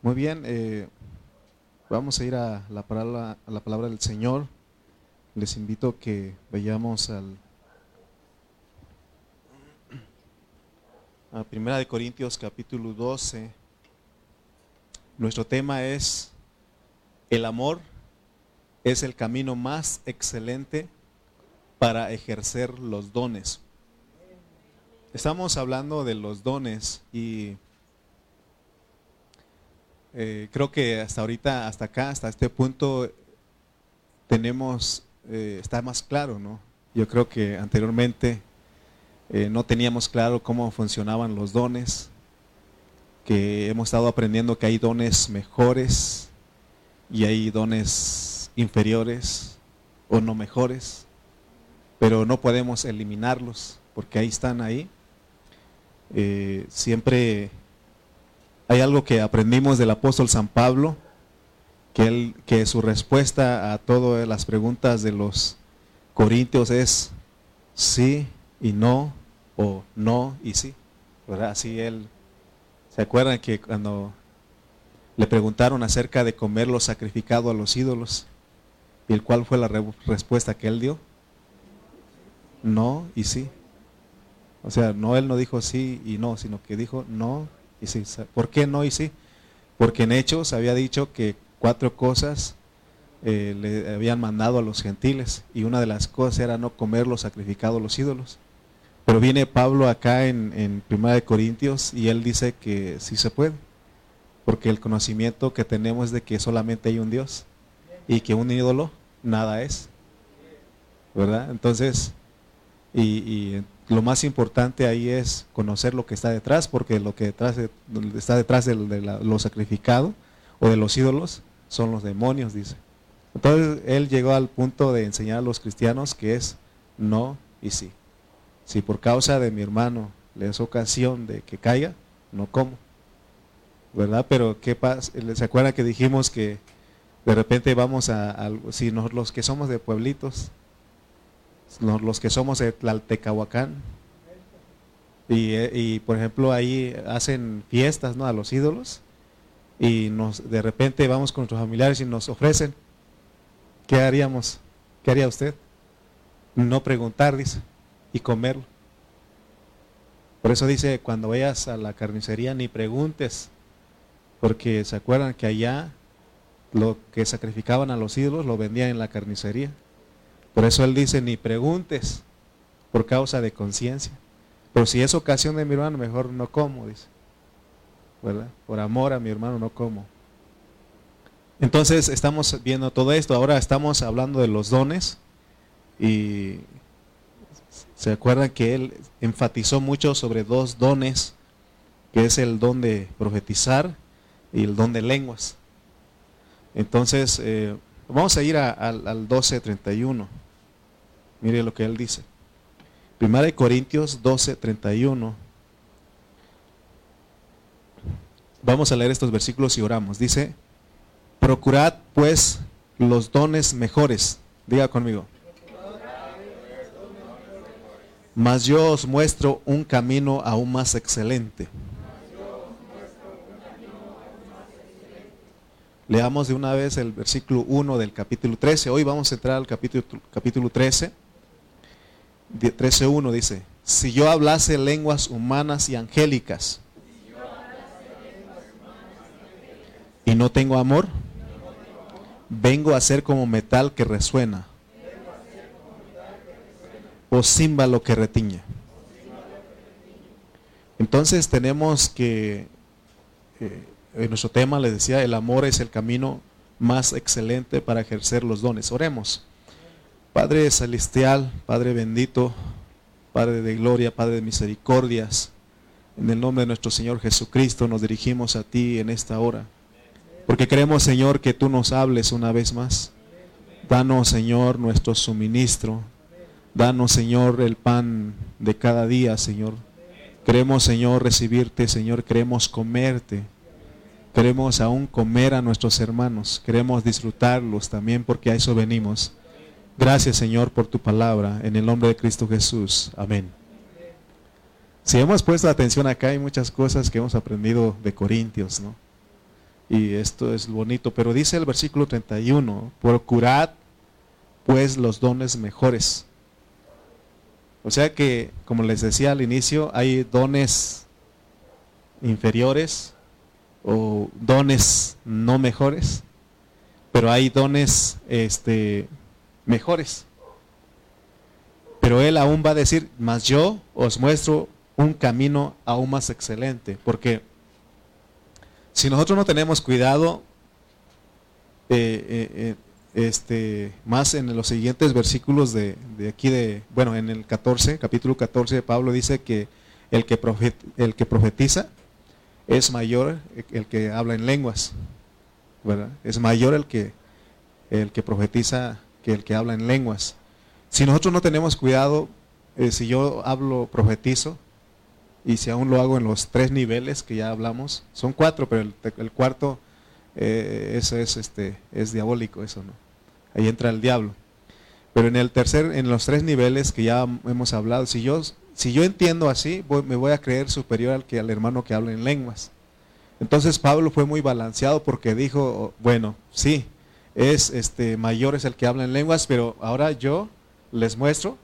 Muy bien, eh, vamos a ir a la, palabra, a la palabra del Señor. Les invito a que vayamos al a Primera de Corintios capítulo 12. Nuestro tema es el amor es el camino más excelente para ejercer los dones. Estamos hablando de los dones y eh, creo que hasta ahorita, hasta acá, hasta este punto, tenemos, eh, está más claro, ¿no? Yo creo que anteriormente eh, no teníamos claro cómo funcionaban los dones, que hemos estado aprendiendo que hay dones mejores y hay dones inferiores o no mejores, pero no podemos eliminarlos porque ahí están ahí. siempre hay algo que aprendimos del apóstol San Pablo, que, él, que su respuesta a todas las preguntas de los corintios es sí y no, o no y sí. ¿verdad? Así él, ¿se acuerdan que cuando le preguntaron acerca de comer lo sacrificado a los ídolos? ¿Y el cuál fue la respuesta que él dio? No y sí. O sea, no él no dijo sí y no, sino que dijo no y sí, ¿Por qué no y sí? Porque en Hechos había dicho que cuatro cosas eh, le habían mandado a los gentiles y una de las cosas era no comer los sacrificados los ídolos. Pero viene Pablo acá en, en Primera de Corintios y él dice que sí se puede, porque el conocimiento que tenemos es de que solamente hay un Dios y que un ídolo nada es, ¿verdad? Entonces, y, y lo más importante ahí es conocer lo que está detrás, porque lo que detrás está detrás de, lo sacrificado o de los ídolos son los demonios, dice. Entonces él llegó al punto de enseñar a los cristianos que es no y sí. Si por causa de mi hermano le es ocasión de que caiga, no como. ¿Verdad? Pero ¿qué pasa? ¿Se acuerdan que dijimos que de repente vamos a, si nos, los que somos de pueblitos, los que somos de Tlaltecahuacán. Y, eh, y, por ejemplo ahí hacen fiestas ¿no? a los ídolos y nos de repente vamos con nuestros familiares y nos ofrecen, ¿qué haríamos? ¿Qué haría usted? No preguntar, dice, y comerlo. Por eso dice, cuando vayas a la carnicería ni preguntes, porque se acuerdan que allá lo que sacrificaban a los ídolos lo vendían en la carnicería. Por eso él dice, ni preguntes por causa de conciencia. Pero si es ocasión de mi hermano, mejor no como, dice. ¿Verdad? Por amor a mi hermano no como. Entonces estamos viendo todo esto. Ahora estamos hablando de los dones. Y se acuerdan que él enfatizó mucho sobre dos dones, que es el don de profetizar y el don de lenguas. Entonces, eh, vamos a ir al 12.31. Mire lo que él dice. Primera de Corintios 12, 31. Vamos a leer estos versículos y oramos. Dice, procurad pues los dones mejores. Diga conmigo. Mas yo os muestro un camino aún más excelente. Leamos de una vez el versículo 1 del capítulo 13. Hoy vamos a entrar al capítulo, capítulo 13. 13.1 dice, si yo hablase lenguas humanas y angélicas y no tengo amor, vengo a ser como metal que resuena o címbalo que retiñe. Entonces tenemos que, eh, en nuestro tema les decía, el amor es el camino más excelente para ejercer los dones. Oremos. Padre celestial, Padre bendito, Padre de gloria, Padre de misericordias, en el nombre de nuestro Señor Jesucristo nos dirigimos a ti en esta hora. Porque queremos, Señor, que tú nos hables una vez más. Danos, Señor, nuestro suministro. Danos, Señor, el pan de cada día, Señor. Queremos, Señor, recibirte, Señor. Queremos comerte. Queremos aún comer a nuestros hermanos. Queremos disfrutarlos también porque a eso venimos. Gracias Señor por tu palabra, en el nombre de Cristo Jesús. Amén. Si hemos puesto atención acá, hay muchas cosas que hemos aprendido de Corintios, ¿no? Y esto es bonito, pero dice el versículo 31, procurad pues los dones mejores. O sea que, como les decía al inicio, hay dones inferiores o dones no mejores, pero hay dones este, mejores. Pero él aún va a decir, mas yo os muestro un camino aún más excelente, porque si nosotros no tenemos cuidado, eh, eh, eh, este, más en los siguientes versículos de, aquí de, bueno, en el 14, capítulo 14 de Pablo dice que el que, el que profetiza es mayor el que habla en lenguas, ¿verdad? Es mayor el que, el que profetiza que el que habla en lenguas. Si nosotros no tenemos cuidado, eh, si yo hablo, profetizo, y si aún lo hago en los tres niveles que ya hablamos, son cuatro, pero el, cuarto, eh, eso es, este, es diabólico, eso no. Ahí entra el diablo. Pero en el tercer, en los tres niveles que ya hemos hablado, si yo si yo entiendo así, me voy a creer superior al que al hermano que habla en lenguas. Entonces Pablo fue muy balanceado porque dijo, bueno, sí, es este mayor es el que habla en lenguas, pero ahora yo les muestro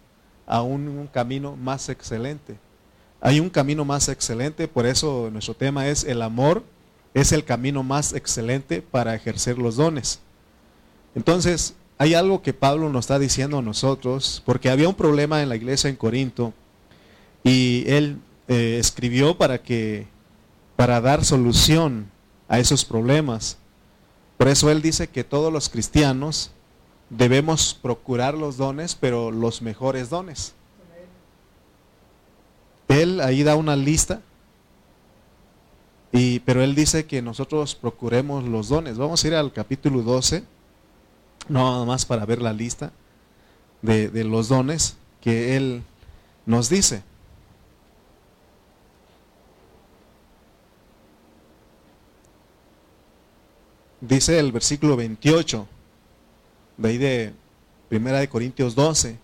a un, camino más excelente. Hay un camino más excelente, por eso nuestro tema es el amor es el camino más excelente para ejercer los dones. Entonces, hay algo que Pablo nos está diciendo a nosotros, porque había un problema en la iglesia en Corinto y él eh, escribió para que, para dar solución a esos problemas. Por eso él dice que todos los cristianos debemos procurar los dones, pero los mejores dones. Él ahí da una lista, y, pero él dice que nosotros procuremos los dones. Vamos a ir al capítulo 12, no nada más para ver la lista de, de los dones que él nos dice. Dice el versículo 28, de ahí de Primera de Corintios 12.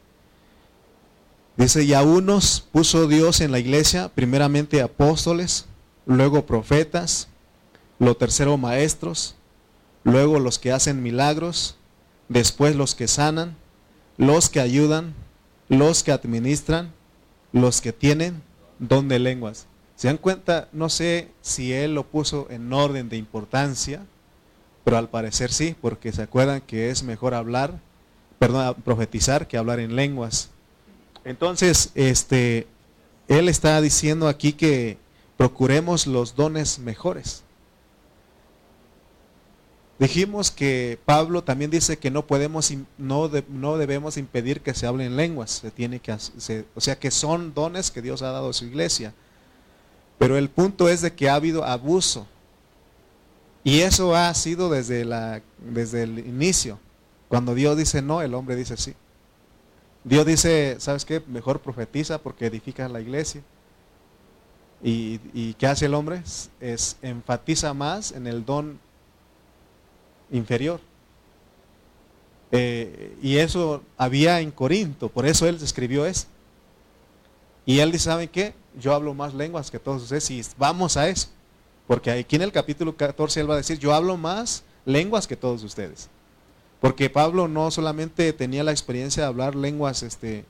Dice, y a unos puso Dios en la iglesia, primeramente apóstoles, luego profetas, lo tercero maestros, luego los que hacen milagros, después los que sanan, los que ayudan, los que administran, los que tienen don de lenguas. ¿Se dan cuenta? No sé si él lo puso en orden de importancia, pero al parecer sí, porque se acuerdan que es mejor hablar, perdón, profetizar que hablar en lenguas. Entonces, este, él está diciendo aquí que procuremos los dones mejores. Dijimos que Pablo también dice que no podemos, no, no debemos impedir que se hable en lenguas. Se tiene que, o sea que son dones que Dios ha dado a su iglesia. Pero el punto es de que ha habido abuso y eso ha sido desde, la, desde el inicio. Cuando Dios dice no, el hombre dice sí. Dios dice, ¿sabes qué? Mejor profetiza porque edifica la iglesia. ¿Y, y qué hace el hombre? Es, enfatiza más en el don inferior. Eh, y eso había en Corinto, por eso él escribió eso. Y él dice, ¿saben qué? Yo hablo más lenguas que todos ustedes y vamos a eso. Porque aquí en el capítulo 14 él va a decir, yo hablo más lenguas que todos ustedes. Porque Pablo no solamente tenía la experiencia de hablar lenguas este,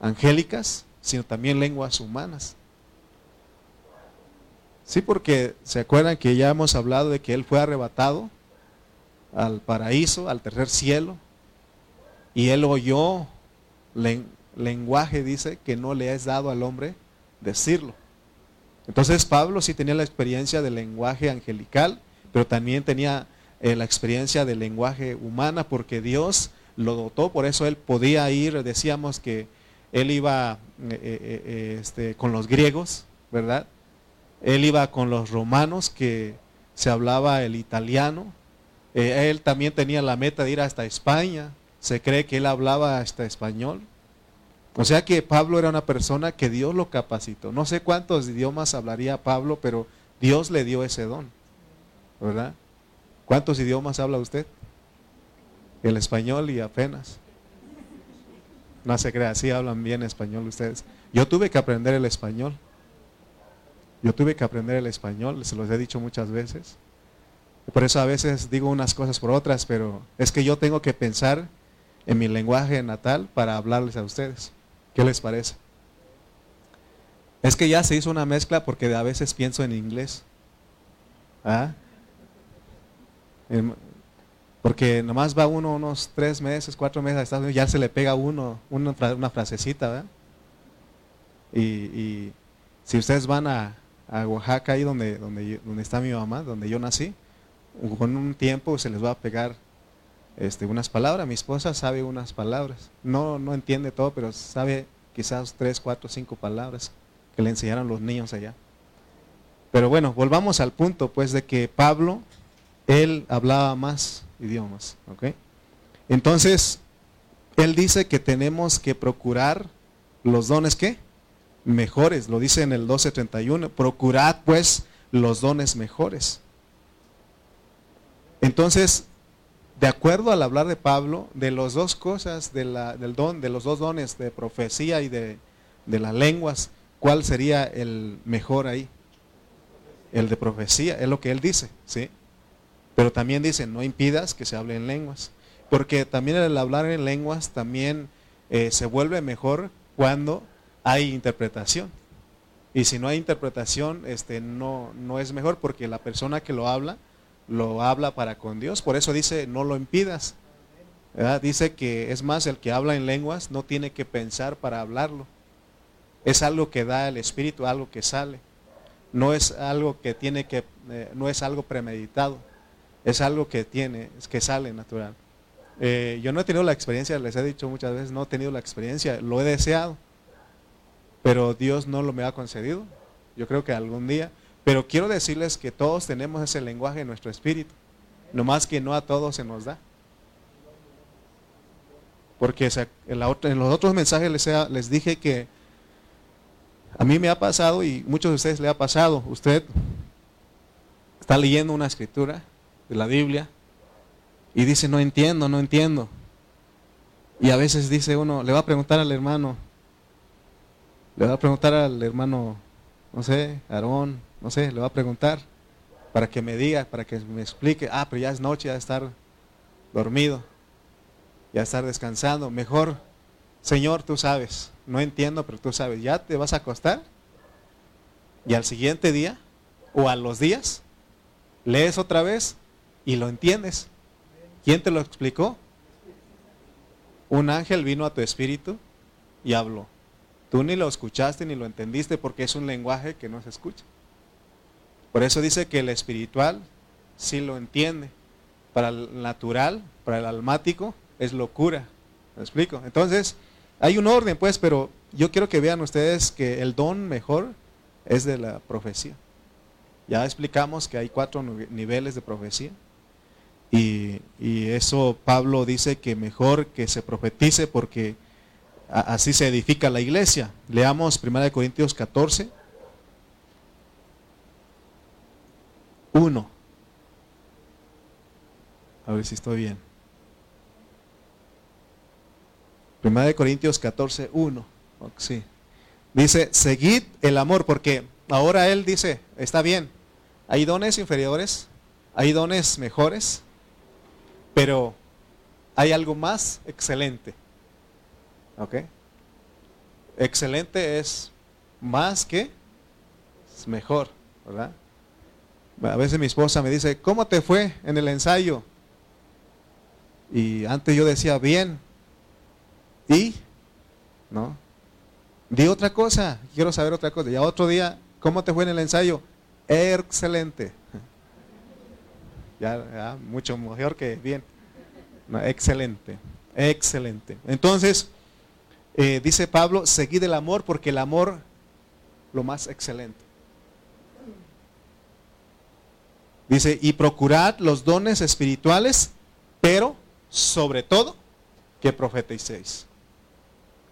angélicas, sino también lenguas humanas. Sí, porque se acuerdan que ya hemos hablado de que él fue arrebatado al paraíso, al tercer cielo, y él oyó lenguaje, dice, que no le es dado al hombre decirlo. Entonces Pablo sí tenía la experiencia del lenguaje angelical, pero también tenía eh, la experiencia del lenguaje humana porque Dios lo dotó, por eso él podía ir, decíamos que él iba eh, eh, este, con los griegos, ¿verdad? Él iba con los romanos que se hablaba el italiano, él también tenía la meta de ir hasta España, se cree que él hablaba hasta español, o sea que Pablo era una persona que Dios lo capacitó. No sé cuántos idiomas hablaría Pablo, pero Dios le dio ese don. ¿Verdad? ¿Cuántos idiomas habla usted? El español y apenas. No se crea, sí hablan bien español ustedes. Yo tuve que aprender el español. Yo tuve que aprender el español, se los he dicho muchas veces. Por eso a veces digo unas cosas por otras, pero es que yo tengo que pensar en mi lenguaje natal para hablarles a ustedes. ¿Qué les parece? Es que ya se hizo una mezcla porque a veces pienso en inglés. ¿Ah? Porque nomás va uno unos tres meses, cuatro meses a Estados Unidos, ya se le pega a uno una, frasecita, ¿verdad? Y, si ustedes van a, Oaxaca, ahí donde, donde, donde está mi mamá, donde yo nací, con un tiempo se les va a pegar este, unas palabras. Mi esposa sabe unas palabras. No, no entiende todo, pero sabe quizás tres, cuatro, cinco palabras que le enseñaron los niños allá. Pero bueno, volvamos al punto, pues, de que Pablo, él hablaba más idiomas. Entonces, él dice que tenemos que procurar los dones, ¿qué? Mejores, lo dice en el 12.31, procurad pues los dones mejores. Entonces, de acuerdo al hablar de Pablo, de las dos cosas, de la, del don, de los dos dones de profecía y de, de las lenguas, ¿cuál sería el mejor ahí? El de profecía, es lo que él dice, ¿sí? Pero también dice, no impidas que se hable en lenguas. Porque también el hablar en lenguas también eh, se vuelve mejor cuando hay interpretación. Y si no hay interpretación, este, no, no es mejor porque la persona que lo habla, lo habla para con Dios. Por eso dice, no lo impidas. Dice que es más, el que habla en lenguas no tiene que pensar para hablarlo. Es algo que da el Espíritu, algo que sale. No es algo que tiene que, eh, no es algo premeditado. Es algo que tiene, es que sale natural. Eh, yo no he tenido la experiencia, les he dicho muchas veces, no he tenido la experiencia, lo he deseado, pero Dios no lo me ha concedido. Yo creo que algún día, pero quiero decirles que todos tenemos ese lenguaje en nuestro espíritu, nomás que no a todos se nos da. Porque en los otros mensajes les, dije que a mí me ha pasado y muchos de ustedes le ha pasado. Usted está leyendo una escritura de la Biblia y dice, no entiendo, no entiendo. Y a veces dice uno, le va a preguntar al hermano, le va a preguntar al hermano, no sé, Aarón, no sé, le va a preguntar para que me diga, para que me explique, ah, pero ya es noche, ya estar dormido, ya estar descansando, mejor, Señor, tú sabes, no entiendo, pero tú sabes, ya te vas a acostar y al siguiente día o a los días lees otra vez y lo entiendes. ¿Quién te lo explicó? Un ángel vino a tu espíritu y habló. Tú ni lo escuchaste ni lo entendiste porque es un lenguaje que no se escucha. Por eso dice que el espiritual sí lo entiende. Para el natural, para el almático, es locura. ¿Me explico? Entonces, hay un orden, pues, pero yo quiero que vean ustedes que el don mejor es de la profecía. Ya explicamos que hay cuatro niveles de profecía. Y, y, eso Pablo dice que mejor que se profetice porque así se edifica la iglesia. Leamos 1 Corintios 14, 1. A ver si estoy bien. Primera de Corintios 14, 1. Sí. Dice, seguid el amor, porque ahora él dice, está bien, hay dones inferiores, hay dones mejores, pero hay algo más excelente. ¿Ok? Excelente es más que es mejor, ¿verdad? A veces mi esposa me dice, ¿cómo te fue en el ensayo? Y antes yo decía, bien. ¿Y? ¿No? Di otra cosa, quiero saber otra cosa. Y a otro día, ¿cómo te fue en el ensayo? Excelente. Ya, mucho mejor que bien. excelente, excelente. Entonces, eh, dice Pablo, seguid el amor porque el amor, lo más excelente. Dice, y procurad los dones espirituales, pero sobre todo que profeticéis.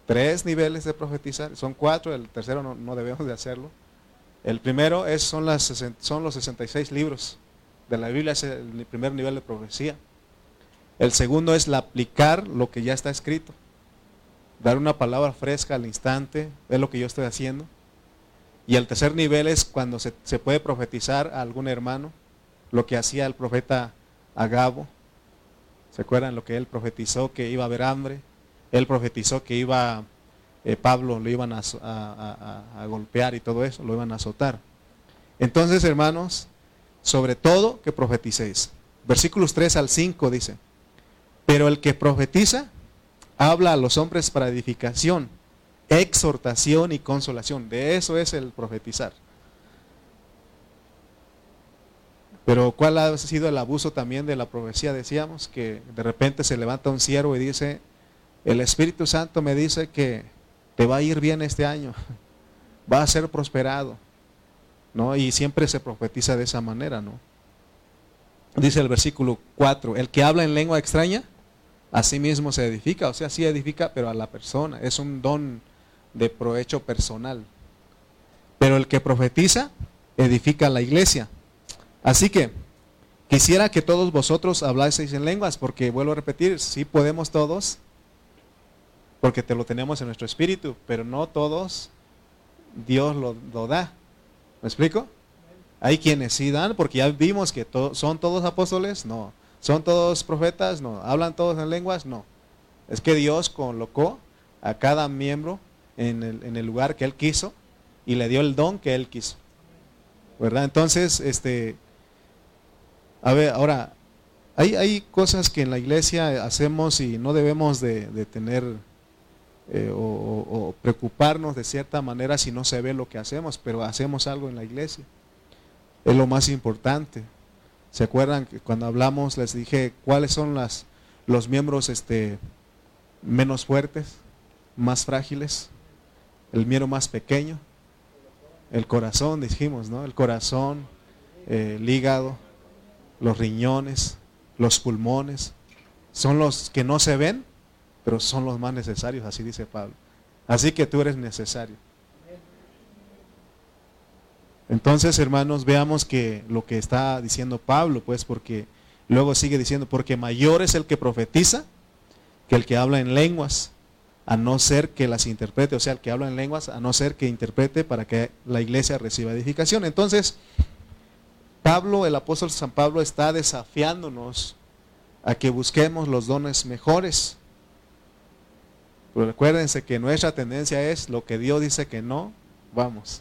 Tres niveles de profetizar, son cuatro, el tercero no, debemos de hacerlo. El primero es, son, las, son los 66 libros de la Biblia, es el primer nivel de profecía. El segundo es aplicar lo que ya está escrito. Dar una palabra fresca al instante, es lo que yo estoy haciendo. Y el tercer nivel es cuando se, se puede profetizar a algún hermano lo que hacía el profeta Agabo. ¿Se acuerdan lo que él profetizó? Que iba a haber hambre. Él profetizó que iba, eh, Pablo lo iban a, a golpear y todo eso, lo iban a azotar. Entonces, hermanos, sobre todo que profeticéis. Versículos 3 al 5 dice, pero el que profetiza habla a los hombres para edificación, exhortación y consolación. De eso es el profetizar. Pero ¿cuál ha sido el abuso también de la profecía? Decíamos que de repente se levanta un siervo y dice, el Espíritu Santo me dice que te va a ir bien este año, va a ser prosperado, ¿no? Y siempre se profetiza de esa manera, ¿no? Dice el versículo 4, el que habla en lengua extraña, a sí mismo se edifica, o sea, sí edifica, pero a la persona, es un don de provecho personal. Pero el que profetiza, edifica a la iglesia. Así que quisiera que todos vosotros hablaseis en lenguas, porque vuelvo a repetir, sí podemos todos, porque te lo tenemos en nuestro espíritu, pero no todos Dios lo, da. ¿Me explico? Hay quienes sí dan, porque ya vimos que son todos apóstoles, no. Son todos profetas, no. Hablan todos en lenguas, no. Es que Dios colocó a cada miembro en el, en el lugar que Él quiso y le dio el don que Él quiso. ¿Verdad? Entonces, este, a ver, ahora, hay, hay cosas que en la iglesia hacemos y no debemos de, tener eh, o, preocuparnos de cierta manera si no se ve lo que hacemos, pero hacemos algo en la iglesia. Es lo más importante. ¿Se acuerdan que cuando hablamos les dije cuáles son las, los miembros este, menos fuertes, más frágiles? El miembro más pequeño, el corazón, dijimos, ¿no? El corazón, eh, el hígado, los riñones, los pulmones, son los que no se ven, pero son los más necesarios, así dice Pablo. Así que tú eres necesario. Entonces, hermanos, veamos que lo que está diciendo Pablo, pues porque luego sigue diciendo, porque mayor es el que profetiza que el que habla en lenguas, a no ser que las interprete, o sea, el que habla en lenguas, a no ser que interprete para que la iglesia reciba edificación. Entonces, Pablo, el apóstol San Pablo está desafiándonos a que busquemos los dones mejores. Pero recuérdense que nuestra tendencia es lo que Dios dice que no, vamos,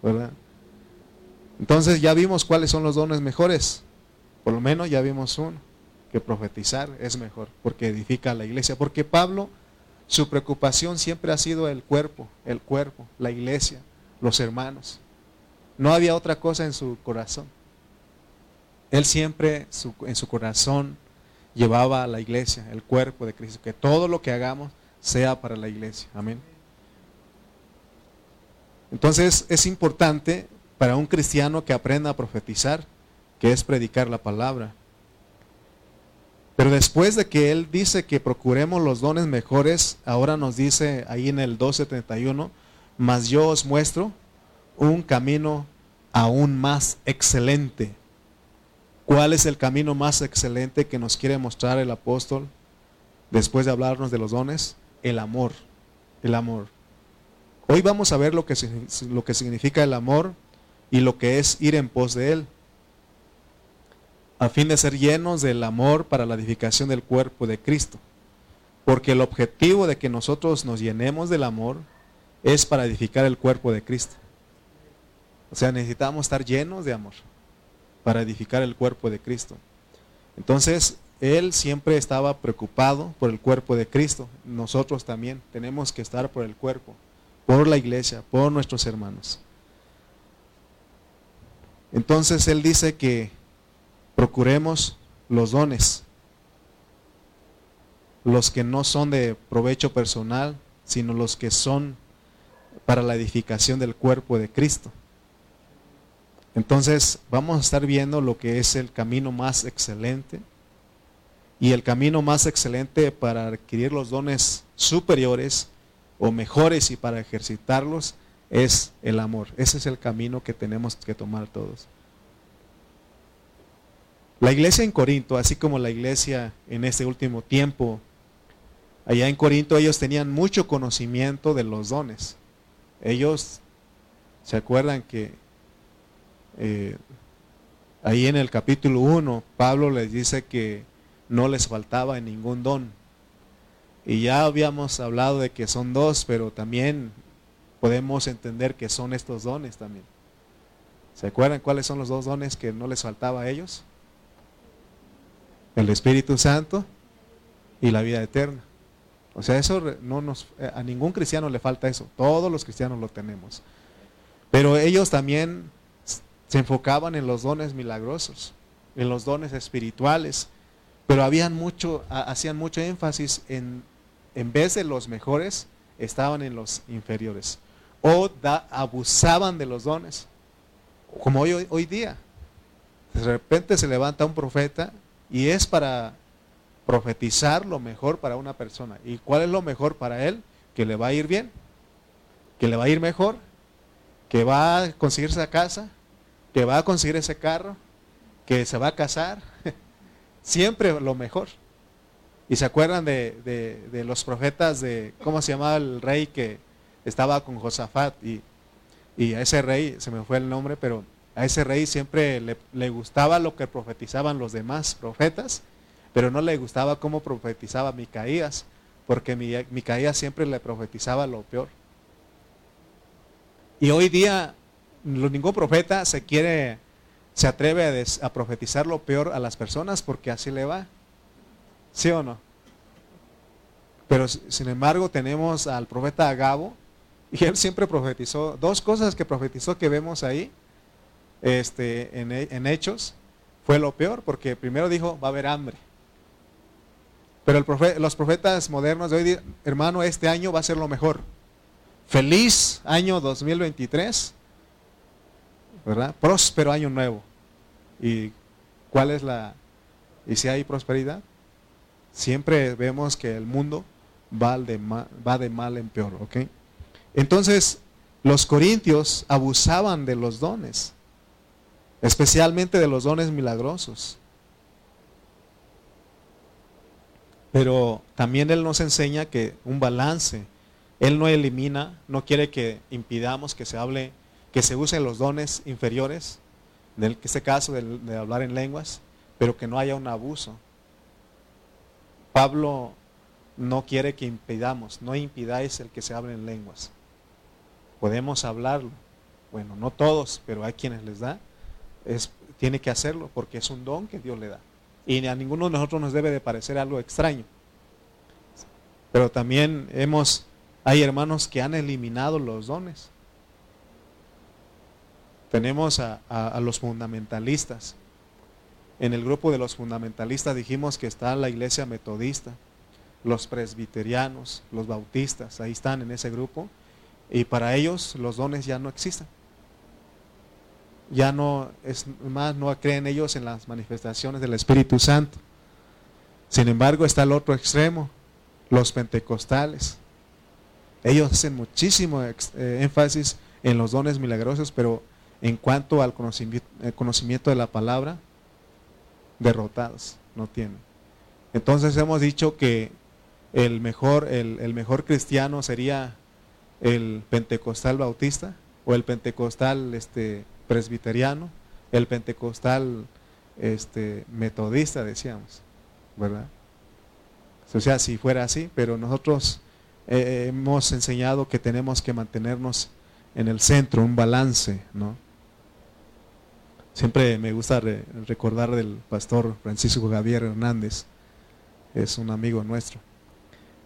¿verdad? Entonces ya vimos cuáles son los dones mejores. Por lo menos ya vimos uno, que profetizar es mejor, porque edifica a la iglesia. Porque Pablo, su preocupación siempre ha sido el cuerpo, el cuerpo, la iglesia, los hermanos. No había otra cosa en su corazón. Él siempre en su corazón llevaba a la iglesia, el cuerpo de Cristo, que todo lo que hagamos sea para la iglesia. Amén. Entonces es importante para un cristiano que aprenda a profetizar, que es predicar la palabra. Pero después de que él dice que procuremos los dones mejores, ahora nos dice ahí en el 12:31, mas yo os muestro un camino aún más excelente ¿Cuál es el camino más excelente que nos quiere mostrar el apóstol después de hablarnos de los dones? El amor, el amor. Hoy vamos a ver lo que, lo que significa el amor y lo que es ir en pos de él, a fin de ser llenos del amor para la edificación del cuerpo de Cristo. Porque el objetivo de que nosotros nos llenemos del amor es para edificar el cuerpo de Cristo. O sea, necesitamos estar llenos de amor para edificar el cuerpo de Cristo. Entonces, él siempre estaba preocupado por el cuerpo de Cristo. Nosotros también tenemos que estar por el cuerpo, por la iglesia, por nuestros hermanos. Entonces, él dice que procuremos los dones, los que no son de provecho personal, sino los que son para la edificación del cuerpo de Cristo. Entonces vamos a estar viendo lo que es el camino más excelente. Y el camino más excelente para adquirir los dones superiores o mejores y para ejercitarlos es el amor. Ese es el camino que tenemos que tomar todos. La iglesia en Corinto, así como la iglesia en este último tiempo, allá en Corinto ellos tenían mucho conocimiento de los dones. Ellos se acuerdan que eh, Ahí en el capítulo 1, Pablo les dice que no les faltaba ningún don. Y ya habíamos hablado de que son dos, pero también podemos entender que son estos dones también. ¿Se acuerdan cuáles son los dos dones que no les faltaba a ellos? El Espíritu Santo y la vida eterna. O sea, eso no nos a ningún cristiano le falta eso. Todos los cristianos lo tenemos. Pero ellos también se enfocaban en los dones milagrosos, en los dones espirituales, pero habían mucho, hacían mucho énfasis en, en vez de los mejores, estaban en los inferiores. O abusaban de los dones, como hoy, hoy día. De repente se levanta un profeta y es para profetizar lo mejor para una persona. ¿Y cuál es lo mejor para él? Que le va a ir bien, que le va a ir mejor, que va a conseguirse esa casa, que va a conseguir ese carro, que se va a casar, siempre lo mejor. Y se acuerdan de, los profetas de, ¿cómo se llamaba el rey que estaba con Josafat? Y, a ese rey, se me fue el nombre, pero a ese rey siempre le, le, gustaba lo que profetizaban los demás profetas, pero no le gustaba cómo profetizaba Micaías, porque Micaías siempre le profetizaba lo peor. Y hoy día ningún profeta se quiere, se atreve a, profetizar lo peor a las personas porque así le va. ¿Sí o no? Pero sin embargo tenemos al profeta Agabo y él siempre profetizó dos cosas que profetizó que vemos ahí este, en, en Hechos. Fue lo peor porque primero dijo va a haber hambre. Pero los profetas modernos de hoy, hermano, este año va a ser lo mejor. Feliz año 2023 ¿verdad? Próspero año nuevo. ¿Y cuál es la... y si hay prosperidad? Siempre vemos que el mundo va de mal, va de mal en peor, ¿ok? Entonces, los corintios abusaban de los dones, especialmente de los dones milagrosos. Pero también Él nos enseña que un balance, Él no elimina, no quiere que impidamos que se hable que se usen los dones inferiores, en este caso de, hablar en lenguas, pero que no haya un abuso. Pablo no quiere que impidamos, no impidáis el que se hable en lenguas. Podemos hablarlo, bueno, no todos, pero hay quienes les da, tiene que hacerlo porque es un don que Dios le da. Y a ninguno de nosotros nos debe de parecer algo extraño. Pero también hemos, hay hermanos que han eliminado los dones tenemos a, los fundamentalistas. En el grupo de los fundamentalistas dijimos que está la iglesia metodista, los presbiterianos, los bautistas, ahí están en ese grupo. Y para ellos los dones ya no existen. Ya no, es más, no creen ellos en las manifestaciones del Espíritu Santo. Sin embargo, está el otro extremo, los pentecostales. Ellos hacen muchísimo eh, énfasis en los dones milagrosos, pero en cuanto al conocimiento, de la palabra, derrotados, no tienen. Entonces hemos dicho que el mejor, el, mejor cristiano sería el pentecostal bautista o el pentecostal este, presbiteriano, el pentecostal este, metodista, decíamos, ¿verdad? O sea, si fuera así, pero nosotros eh, hemos enseñado que tenemos que mantenernos en el centro, un balance, ¿no? Siempre me gusta recordar del pastor Francisco Javier Hernández, es un amigo nuestro.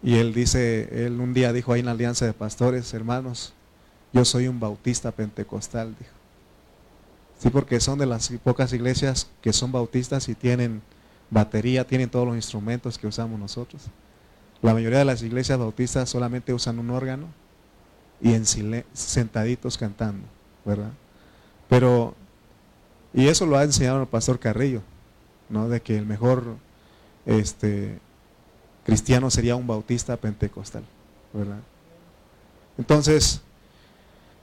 Y él dice, él un día dijo ahí en la Alianza de Pastores, hermanos, yo soy un bautista pentecostal, dijo. Sí, porque son de las pocas iglesias que son bautistas y tienen batería, tienen todos los instrumentos que usamos nosotros. La mayoría de las iglesias bautistas solamente usan un órgano y en sentaditos cantando, ¿verdad? Pero y eso lo ha enseñado el pastor Carrillo, ¿no? De que el mejor este, cristiano sería un bautista pentecostal, ¿verdad? Entonces,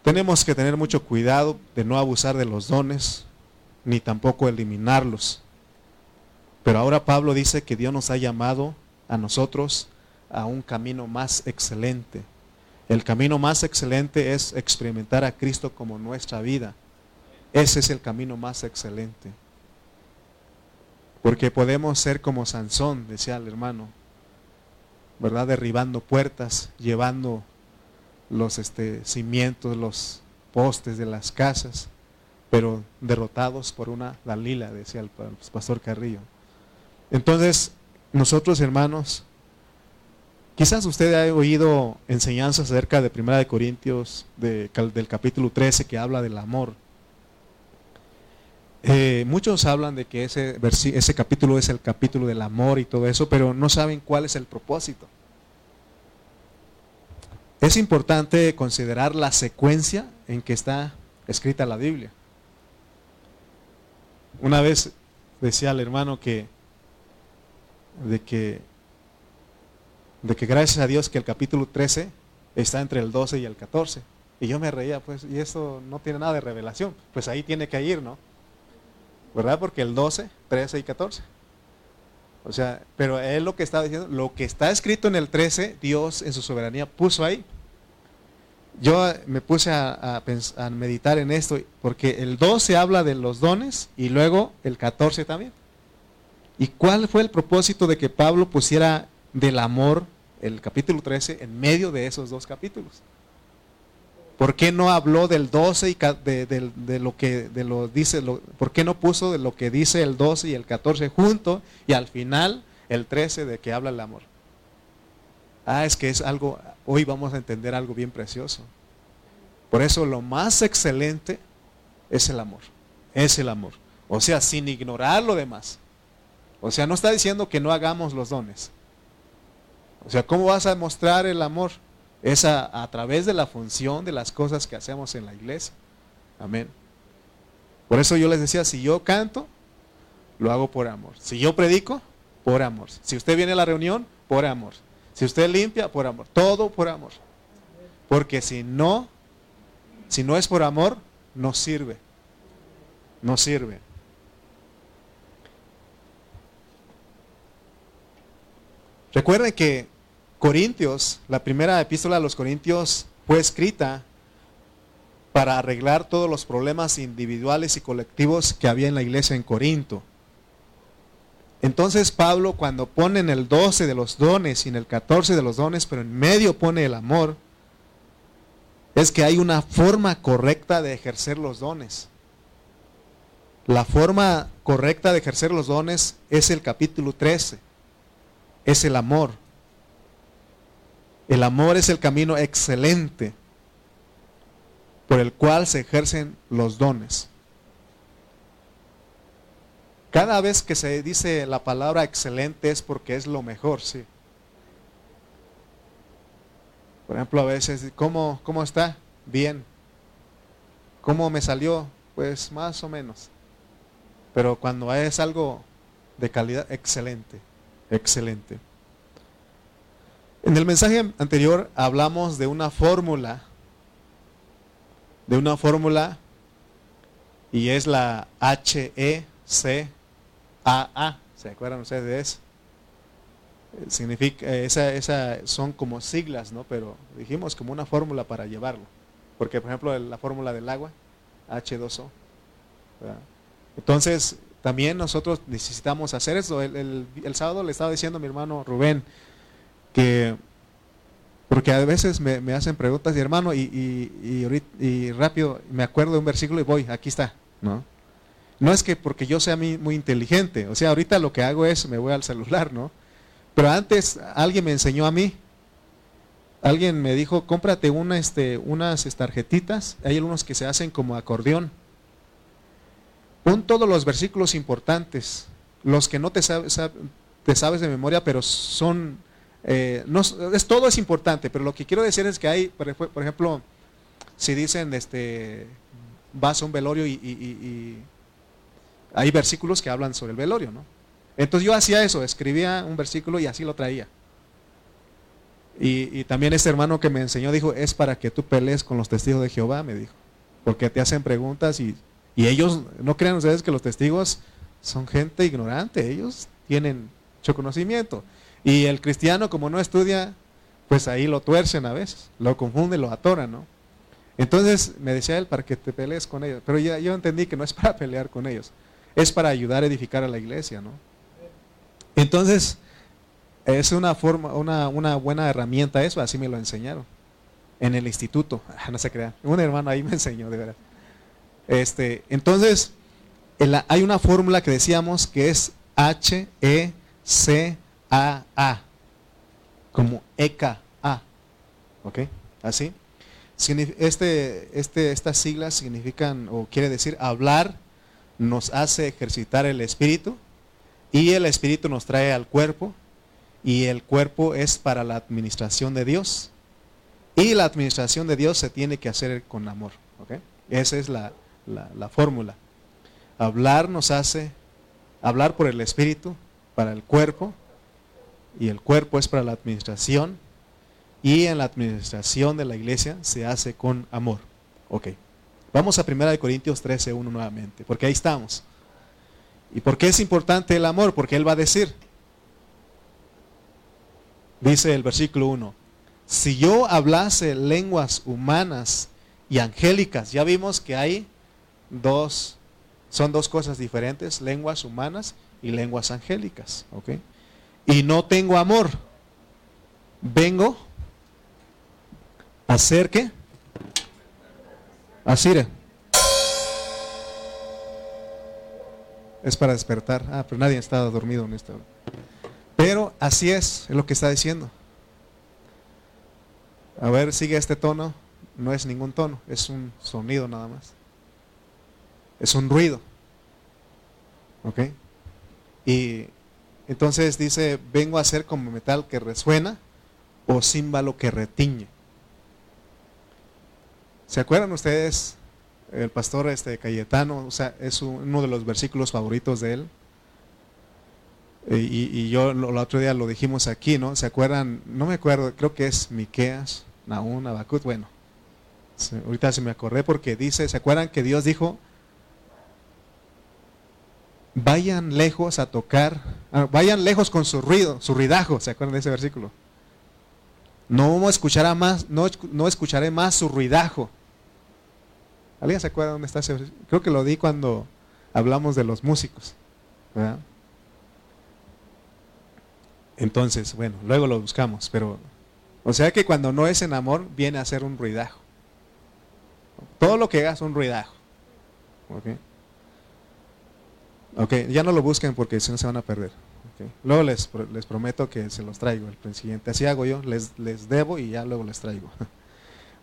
tenemos que tener mucho cuidado de no abusar de los dones, ni tampoco eliminarlos. Pero ahora Pablo dice que Dios nos ha llamado a nosotros a un camino más excelente. El camino más excelente es experimentar a Cristo como nuestra vida ese es el camino más excelente. Porque podemos ser como Sansón, decía el hermano, ¿verdad? Derribando puertas, llevando los este, cimientos, los postes de las casas, pero derrotados por una Dalila, decía el pastor Carrillo. Entonces, nosotros hermanos, quizás usted haya oído enseñanzas acerca de Primera de Corintios, del capítulo 13, que habla del amor. Eh, muchos hablan de que ese, ese capítulo es el capítulo del amor y todo eso, pero no saben cuál es el propósito. Es importante considerar la secuencia en que está escrita la Biblia. Una vez decía al hermano que de que de que gracias a Dios que el capítulo 13 está entre el 12 y el 14. Y yo me reía, pues, y eso no tiene nada de revelación. Pues ahí tiene que ir, ¿no? ¿Verdad? Porque el 12, 13 y 14. O sea, pero es lo que estaba diciendo, lo que está escrito en el 13, Dios en su soberanía puso ahí. Yo me puse a, a, meditar en esto, porque el 12 habla de los dones y luego el 14 también. ¿Y cuál fue el propósito de que Pablo pusiera del amor el capítulo 13 en medio de esos dos capítulos? ¿Por qué no habló del 12 y de, lo que de lo dice? ¿Por qué no puso de lo que dice el 12 y el 14 junto y al final el 13 de que habla el amor? Ah, es que es algo, hoy vamos a entender algo bien precioso. Por eso lo más excelente es el amor, es el amor. O sea, sin ignorar lo demás. O sea, no está diciendo que no hagamos los dones. O sea, ¿cómo vas a mostrar el amor? Es a, través de la función de las cosas que hacemos en la iglesia. Amén. Por eso yo les decía, si yo canto, lo hago por amor. Si yo predico, por amor. Si usted viene a la reunión, por amor. Si usted limpia, por amor. Todo por amor. Porque si no, si no es por amor, no sirve. No sirve. Recuerden que Corintios, la primera epístola a los Corintios fue escrita para arreglar todos los problemas individuales y colectivos que había en la iglesia en Corinto. Entonces Pablo cuando pone en el 12 de los dones y en el 14 de los dones, pero en medio pone el amor, es que hay una forma correcta de ejercer los dones. La forma correcta de ejercer los dones es el capítulo 13, es el amor. El amor es el camino excelente por el cual se ejercen los dones. Cada vez que se dice la palabra excelente es porque es lo mejor, sí. Por ejemplo, a veces, ¿cómo, cómo está? Bien. ¿Cómo me salió? Pues más o menos. Pero cuando es algo de calidad, excelente, excelente. En el mensaje anterior hablamos de una fórmula, de una fórmula y es la HECAA. ¿Se acuerdan ustedes de eso? Significa, esa, esa son como siglas, ¿no? Pero dijimos como una fórmula para llevarlo. Porque, por ejemplo, la fórmula del agua, H2O. Entonces, también nosotros necesitamos hacer eso. El, el sábado le estaba diciendo a mi hermano Rubén, que porque a veces me, hacen preguntas y hermano, y, y, y, rápido me acuerdo de un versículo y voy, aquí está, ¿no? No es que porque yo sea muy inteligente, o sea, ahorita lo que hago es me voy al celular, ¿no? Pero antes alguien me enseñó a mí, alguien me dijo, cómprate una, este, unas tarjetitas, hay algunos que se hacen como acordeón. Pon todos los versículos importantes, los que no te, te sabes de memoria, pero son eh, no, es, todo es importante, pero lo que quiero decir es que hay, por, ejemplo, si dicen, este, vas a un velorio y, hay versículos que hablan sobre el velorio, ¿no? Entonces yo hacía eso, escribía un versículo y así lo traía. Y, también este hermano que me enseñó dijo, es para que tú pelees con los testigos de Jehová, me dijo. Porque te hacen preguntas y, y ellos, no crean ustedes que los testigos son gente ignorante, ellos tienen mucho conocimiento. Y el cristiano, como no estudia, pues ahí lo tuercen a veces, lo confunden, lo atoran, ¿no? Entonces me decía él para que te pelees con ellos. Pero ya, yo entendí que no es para pelear con ellos, es para ayudar a edificar a la iglesia, ¿no? Entonces, es una forma, una, una buena herramienta eso, así me lo enseñaron. En el instituto, ah, no se crea. Un hermano ahí me enseñó, de verdad. Este, entonces, hay una fórmula que decíamos que es H, E, C, A. Como EKA. ¿Ok? Así. Este, este, estas siglas significan o quiere decir hablar nos hace ejercitar el espíritu y el espíritu nos trae al cuerpo y el cuerpo es para la administración de Dios y la administración de Dios se tiene que hacer con amor. Esa es la, la fórmula. Hablar nos hace hablar por el espíritu para el cuerpo y el cuerpo es para la administración y en la administración de la iglesia se hace con amor. Ok. Vamos a 1 Corintios 13, 1 nuevamente, porque ahí estamos. ¿Y por qué es importante el amor? Porque Él va a decir, dice el versículo 1, si yo hablase lenguas humanas y angélicas, ya vimos que hay dos, son dos cosas diferentes, lenguas humanas y lenguas angélicas, ¿ok? Y no tengo amor, vengo qué? Asire. Es para despertar. Ah, pero nadie estaba dormido en esta Pero así es, es lo que está diciendo. A ver, sigue este tono. No es ningún tono, es un sonido nada más. Es un ruido. ¿Ok? Y entonces dice, vengo a ser como metal que resuena o címbalo que retiñe. ¿Se acuerdan ustedes? El pastor este Cayetano, o sea, es uno de los versículos favoritos de él. Y, yo el otro día lo dijimos aquí, ¿no? ¿Se acuerdan? No me acuerdo, creo que es Miqueas, Naún, Abacut, bueno. ahorita se me acordé porque dice, ¿se acuerdan que Dios dijo, vayan lejos a tocar, ah, vayan lejos con su ruido, su ridajo, ¿se acuerdan de ese versículo? No escuchará más, no, no escucharé más su ruidajo. ¿Alguien se acuerda dónde está ese Creo que lo di cuando hablamos de los músicos. Entonces, bueno, luego lo buscamos, pero o sea que cuando no es en amor viene a ser un ruidajo. Todo lo que hagas es un ruidajo. Ok, ya no lo busquen porque si no se van a perder. Luego les, les, prometo que se los traigo el siguiente. Así hago yo, les, les debo y ya luego les traigo.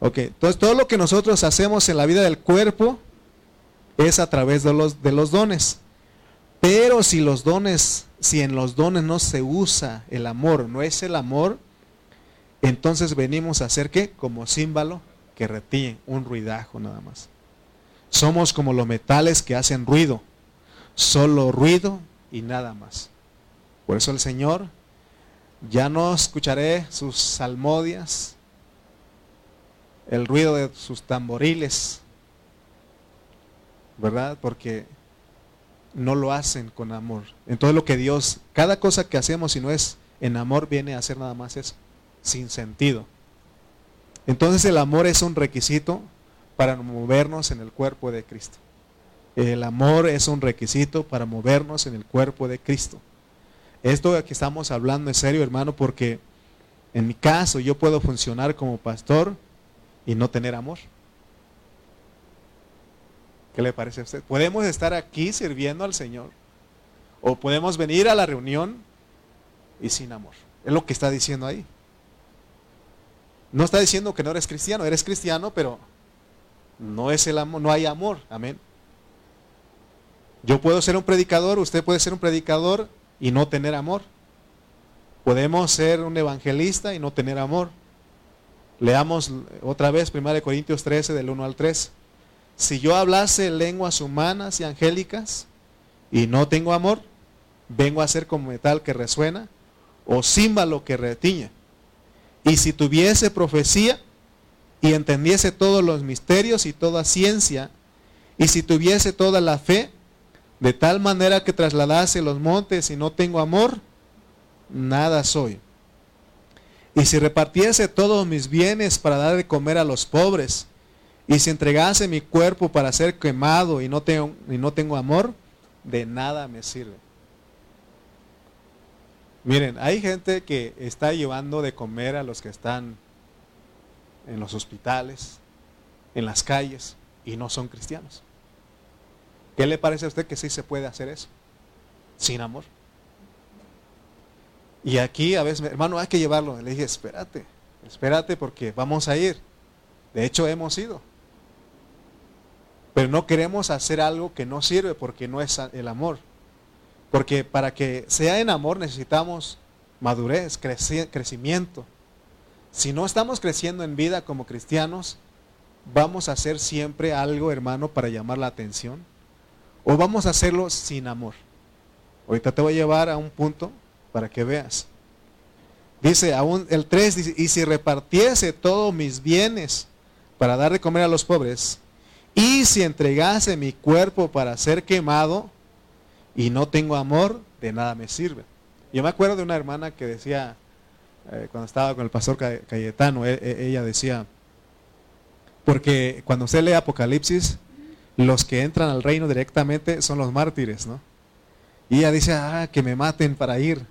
Ok, entonces todo lo que nosotros hacemos en la vida del cuerpo es a través de los, de los dones. Pero si los dones, si en los dones no se usa el amor, no es el amor, entonces venimos a hacer qué? Como símbolo que retiene un ruidajo nada más. Somos como los metales que hacen ruido, solo ruido y nada más. Por eso el Señor, ya no escucharé sus salmodias, el ruido de sus tamboriles, ¿verdad? Porque no lo hacen con amor. Entonces lo que Dios, cada cosa que hacemos si no es en amor, viene a ser nada más eso, sin sentido. Entonces el amor es un requisito para movernos en el cuerpo de Cristo. El amor es un requisito para movernos en el cuerpo de Cristo. Esto que estamos hablando es serio, hermano, porque en mi caso yo puedo funcionar como pastor y no tener amor. ¿Qué le parece a usted? Podemos estar aquí sirviendo al Señor o podemos venir a la reunión y sin amor. Es lo que está diciendo ahí. No está diciendo que no eres cristiano, eres cristiano, pero no es el amor, no hay amor. Amén. Yo puedo ser un predicador, usted puede ser un predicador y no tener amor. Podemos ser un evangelista y no tener amor. Leamos otra vez 1 Corintios 13 del 1 al 3. Si yo hablase lenguas humanas y angélicas y no tengo amor, vengo a ser como metal que resuena o címbalo que retiñe. Y si tuviese profecía y entendiese todos los misterios y toda ciencia, y si tuviese toda la fe, de tal manera que trasladase los montes y no tengo amor, nada soy. Y si repartiese todos mis bienes para dar de comer a los pobres, y si entregase mi cuerpo para ser quemado y no tengo, y no tengo amor, de nada me sirve. Miren, hay gente que está llevando de comer a los que están en los hospitales, en las calles, y no son cristianos. ¿Qué le parece a usted que sí se puede hacer eso? Sin amor. Y aquí a veces, hermano, hay que llevarlo. Le dije, espérate, espérate porque vamos a ir. De hecho, hemos ido. Pero no queremos hacer algo que no sirve porque no es el amor. Porque para que sea en amor necesitamos madurez, crecimiento. Si no estamos creciendo en vida como cristianos, vamos a hacer siempre algo, hermano, para llamar la atención. O vamos a hacerlo sin amor. Ahorita te voy a llevar a un punto para que veas. Dice aún el 3 dice, y si repartiese todos mis bienes para dar de comer a los pobres, y si entregase mi cuerpo para ser quemado y no tengo amor, de nada me sirve. Yo me acuerdo de una hermana que decía, eh, cuando estaba con el pastor Cayetano, e, e, ella decía, porque cuando usted lee Apocalipsis, los que entran al reino directamente son los mártires, ¿no? Y ella dice, ah, que me maten para ir.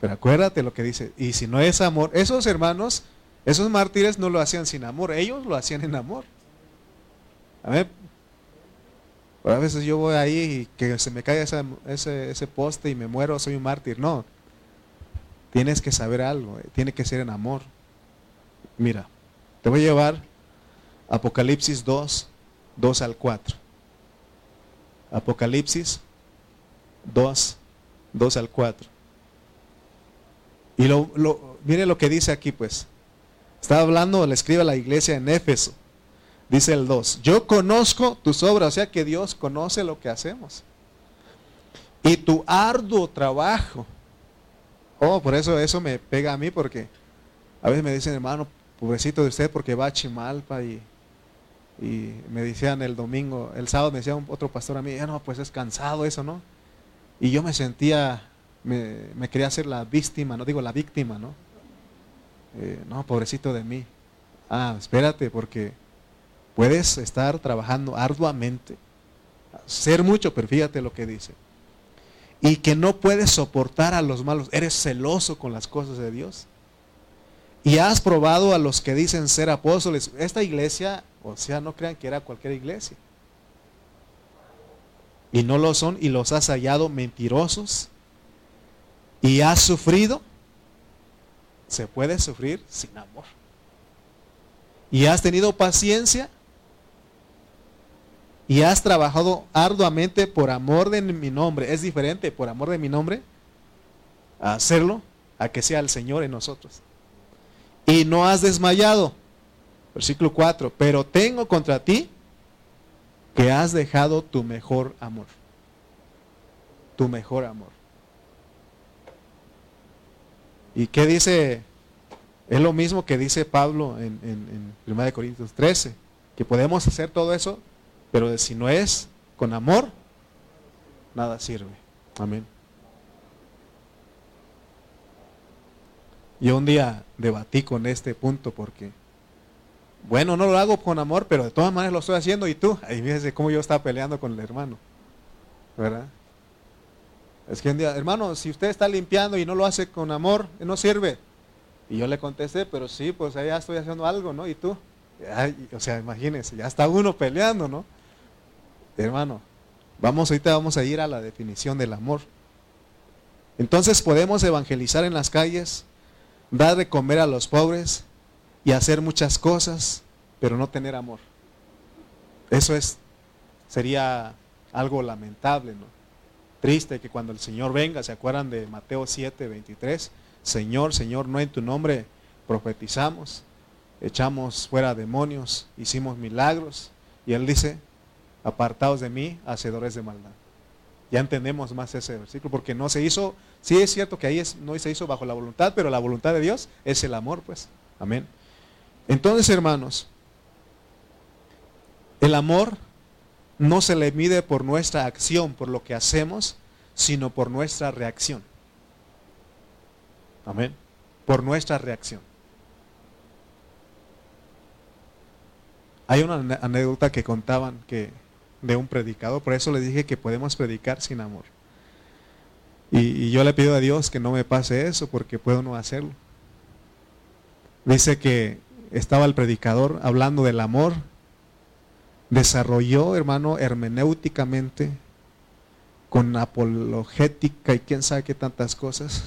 Pero acuérdate lo que dice, y si no es amor, esos hermanos, esos mártires no lo hacían sin amor, ellos lo hacían en amor. A ver, a veces yo voy ahí y que se me cae ese, ese poste y me muero, soy un mártir. No, tienes que saber algo, eh, tiene que ser en amor. Mira, te voy a llevar Apocalipsis 2, 2 al 4. Apocalipsis 2, 2 al 4. Y lo, lo, mire lo que dice aquí, pues. Está hablando, le escribe a la iglesia en Éfeso. Dice el 2, yo conozco tus obras, o sea que Dios conoce lo que hacemos. Y tu arduo trabajo. Oh, por eso eso me pega a mí porque a veces me dicen, hermano, pobrecito de usted porque va a Chimalpa y, y me decían el domingo, el sábado me decía otro pastor a mí, ya no, pues es cansado eso, ¿no? Y yo me sentía, me, quería hacer la víctima, no digo la víctima, ¿no? Eh, no, pobrecito de mí. Ah, espérate, porque puedes estar trabajando arduamente, ser mucho, pero fíjate lo que dice. Y que no puedes soportar a los malos, eres celoso con las cosas de Dios. Y has probado a los que dicen ser apóstoles. Esta iglesia, o sea, no crean que era cualquier iglesia. Y no lo son y los has hallado mentirosos. Y has sufrido. Se puede sufrir sin amor. Y has tenido paciencia. Y has trabajado arduamente por amor de mi nombre. Es diferente por amor de mi nombre a hacerlo a que sea el Señor en nosotros y no has desmayado. Versículo 4, pero tengo contra ti que has dejado tu mejor amor. Tu mejor amor. ¿Y qué dice? Es lo mismo que dice Pablo en, en, en 1 Corintios 13, que podemos hacer todo eso, pero si no es con amor, nada sirve. Amén. Yo un día debatí con este punto porque, bueno, no lo hago con amor, pero de todas maneras lo estoy haciendo y tú, ahí fíjese cómo yo estaba peleando con el hermano, ¿verdad? Es que un día, hermano, si usted está limpiando y no lo hace con amor, no sirve. Y yo le contesté, pero sí, pues allá estoy haciendo algo, ¿no? ¿Y tú? o sea, imagínense, ya está uno peleando, ¿no? Hermano, vamos, ahorita vamos a ir a la definición del amor. Entonces podemos evangelizar en las calles, dar de comer a los pobres y hacer muchas cosas, pero no tener amor. Eso es, sería algo lamentable, ¿no? Triste que cuando el Señor venga, ¿se acuerdan de Mateo 7, 23? Señor, Señor, no en tu nombre profetizamos, echamos fuera demonios, hicimos milagros. Y Él dice, apartados de mí, hacedores de maldad. Ya entendemos más ese versículo, porque no se hizo, sí es cierto que ahí no se hizo bajo la voluntad, pero la voluntad de Dios es el amor, pues. Amén. Entonces, hermanos, el amor no se le mide por nuestra acción, por lo que hacemos, sino por nuestra reacción. Amén. Por nuestra reacción. Hay una anécdota que contaban que de un predicador. Por eso le dije que podemos predicar sin amor. Y, yo le pido a Dios que no me pase eso porque puedo no hacerlo. Dice que estaba el predicador hablando del amor, desarrolló, hermano, hermenéuticamente, con apologética y quién sabe qué tantas cosas,